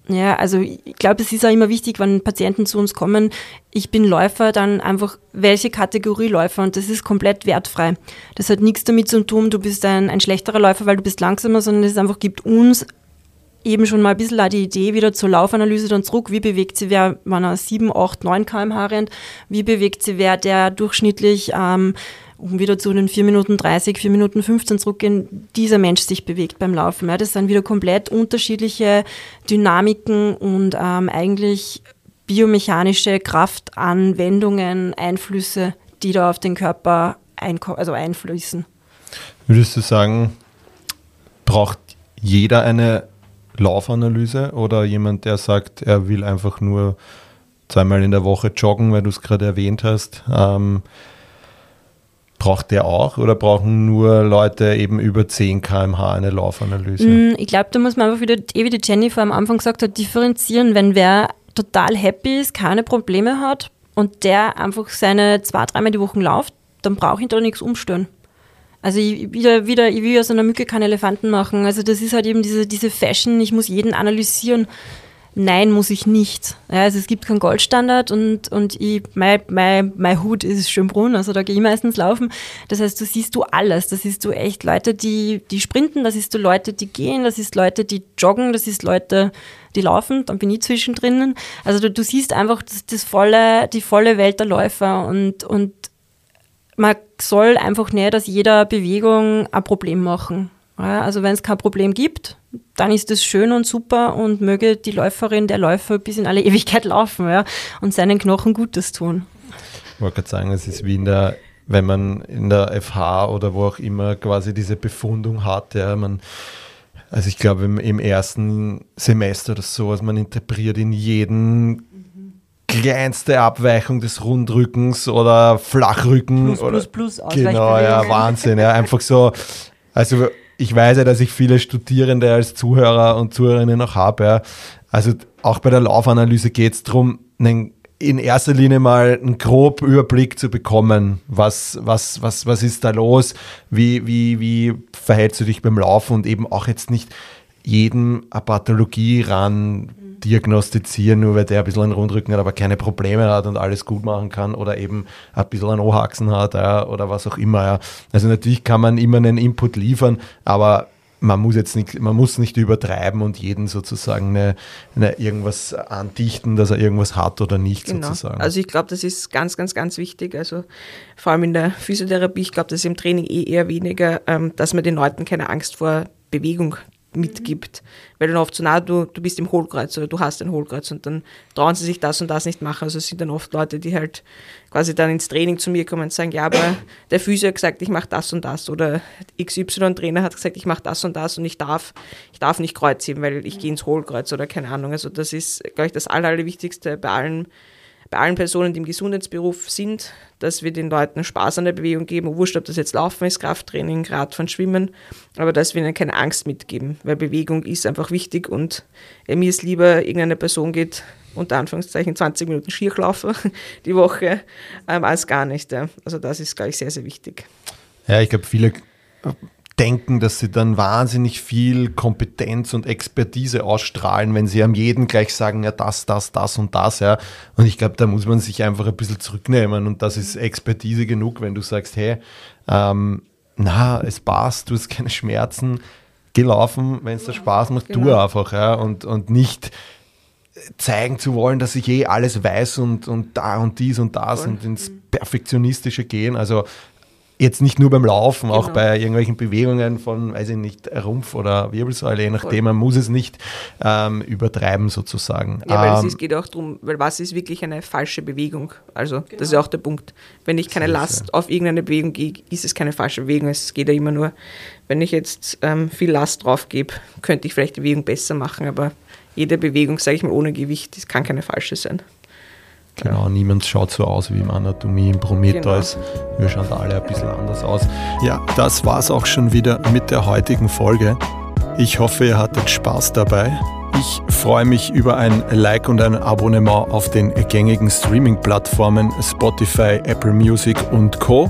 Ja, also ich glaube, es ist auch immer wichtig, wenn Patienten zu uns kommen, ich bin Läufer, dann einfach welche Kategorie Läufer und das ist komplett wertfrei. Das hat nichts damit zu tun, du bist ein, ein schlechterer Läufer, weil du bist langsamer, sondern es einfach gibt uns eben schon mal ein bisschen die Idee wieder zur Laufanalyse dann zurück. Wie bewegt sich wer, wenn er 7, 8, 9 kmh rennt? Wie bewegt sich wer, der durchschnittlich, ähm, um wieder zu den 4 Minuten 30, 4 Minuten 15 zurückgehen, dieser Mensch sich bewegt beim Laufen? Ja, das sind wieder komplett unterschiedliche Dynamiken und ähm, eigentlich biomechanische Kraftanwendungen, Einflüsse, die da auf den Körper also einfließen. Würdest du sagen, braucht jeder eine Laufanalyse oder jemand, der sagt, er will einfach nur zweimal in der Woche joggen, weil du es gerade erwähnt hast. Ähm, braucht der auch oder brauchen nur Leute eben über 10 km/h eine Laufanalyse? Mm, ich glaube, da muss man einfach wieder, eh wie die Jennifer am Anfang gesagt hat, differenzieren. Wenn wer total happy ist, keine Probleme hat und der einfach seine zwei, dreimal die Woche läuft, dann brauche ich da nichts umstellen. Also wieder, wieder, ich will aus einer Mücke keinen Elefanten machen. Also das ist halt eben diese, diese Fashion, ich muss jeden analysieren. Nein, muss ich nicht. Ja, also es gibt keinen Goldstandard und, und ich, mein, mein, mein Hut ist Schönbrunn, also da gehe ich meistens laufen. Das heißt, du siehst du alles. Das siehst du echt Leute, die, die sprinten, das siehst du Leute, die gehen, das ist Leute, die joggen, das ist Leute, die laufen, dann bin ich zwischendrin. Also du, du siehst einfach das, das volle, die volle Welt der Läufer und, und man soll einfach nicht aus jeder Bewegung ein Problem machen. Also wenn es kein Problem gibt, dann ist das schön und super und möge die Läuferin, der Läufer bis in alle Ewigkeit laufen ja, und seinen Knochen Gutes tun. Ich wollte gerade sagen, es ist wie in der, wenn man in der FH oder wo auch immer quasi diese Befundung hat, ja, man also ich glaube im, im ersten Semester oder so, also man interpretiert in jeden kleinste Abweichung des Rundrückens oder Flachrücken. Plus, oder, plus, plus. Genau, ja, Wahnsinn. Ja, einfach so. Also ich weiß ja, dass ich viele Studierende als Zuhörer und Zuhörerinnen noch habe. Ja. Also auch bei der Laufanalyse geht es darum, einen in erster Linie mal einen groben Überblick zu bekommen, was, was, was, was ist da los, wie, wie, wie verhältst du dich beim Laufen und eben auch jetzt nicht jedem eine Pathologie ran diagnostizieren, nur weil der ein bisschen einen Rundrücken hat, aber keine Probleme hat und alles gut machen kann oder eben ein bisschen einen O-Haxen hat ja, oder was auch immer. Ja. Also natürlich kann man immer einen Input liefern, aber man muss jetzt nicht, man muss nicht übertreiben und jeden sozusagen eine, eine irgendwas andichten, dass er irgendwas hat oder nicht genau. sozusagen. Also ich glaube, das ist ganz, ganz, ganz wichtig. Also vor allem in der Physiotherapie, ich glaube, das ist im Training eh eher weniger, ähm, dass man den Leuten keine Angst vor Bewegung mitgibt. Weil dann oft so, na, du, du bist im Hohlkreuz oder du hast ein Hohlkreuz und dann trauen sie sich das und das nicht machen. Also es sind dann oft Leute, die halt quasi dann ins Training zu mir kommen und sagen, ja, aber der Physio hat gesagt, ich mache das und das oder XY-Trainer hat gesagt, ich mache das und das und ich darf, ich darf nicht kreuzheben, weil ich gehe ins Hohlkreuz oder keine Ahnung. Also das ist, glaube ich, das Allerwichtigste bei allen bei allen Personen, die im Gesundheitsberuf sind, dass wir den Leuten Spaß an der Bewegung geben, wurscht, ob das jetzt Laufen ist, Krafttraining, Radfahren, Schwimmen, aber dass wir ihnen keine Angst mitgeben, weil Bewegung ist einfach wichtig und mir ist lieber, irgendeine Person geht unter Anführungszeichen 20 Minuten Skirlaufen die Woche, ähm, als gar nicht. Ja. Also das ist, glaube ich, sehr, sehr wichtig. Ja, ich glaube, viele denken, dass sie dann wahnsinnig viel Kompetenz und Expertise ausstrahlen, wenn sie am jeden gleich sagen, ja, das, das, das und das, ja. Und ich glaube, da muss man sich einfach ein bisschen zurücknehmen und das ist Expertise genug, wenn du sagst, hey, ähm, na, es passt, du hast keine Schmerzen, geh laufen, wenn es dir Spaß macht, genau. tu einfach, ja. Und, und nicht zeigen zu wollen, dass ich eh alles weiß und, und da und dies und das Voll. und ins Perfektionistische gehen. Also Jetzt nicht nur beim Laufen, genau. auch bei irgendwelchen Bewegungen von, weiß ich nicht, Rumpf oder Wirbelsäule, je nachdem, man muss es nicht ähm, übertreiben sozusagen. Ja, weil ähm, es geht auch darum, weil was ist wirklich eine falsche Bewegung? Also genau. das ist auch der Punkt. Wenn ich keine Last auf irgendeine Bewegung gehe, ist es keine falsche Bewegung. Es geht ja immer nur, wenn ich jetzt ähm, viel Last drauf gebe, könnte ich vielleicht die Bewegung besser machen, aber jede Bewegung, sage ich mal, ohne Gewicht, das kann keine falsche sein. Genau, niemand schaut so aus wie im Anatomie im Prometheus. Genau. Wir schauen da alle ein bisschen anders aus. Ja, das war's auch schon wieder mit der heutigen Folge. Ich hoffe, ihr hattet Spaß dabei. Ich freue mich über ein Like und ein Abonnement auf den gängigen Streaming-Plattformen Spotify, Apple Music und Co.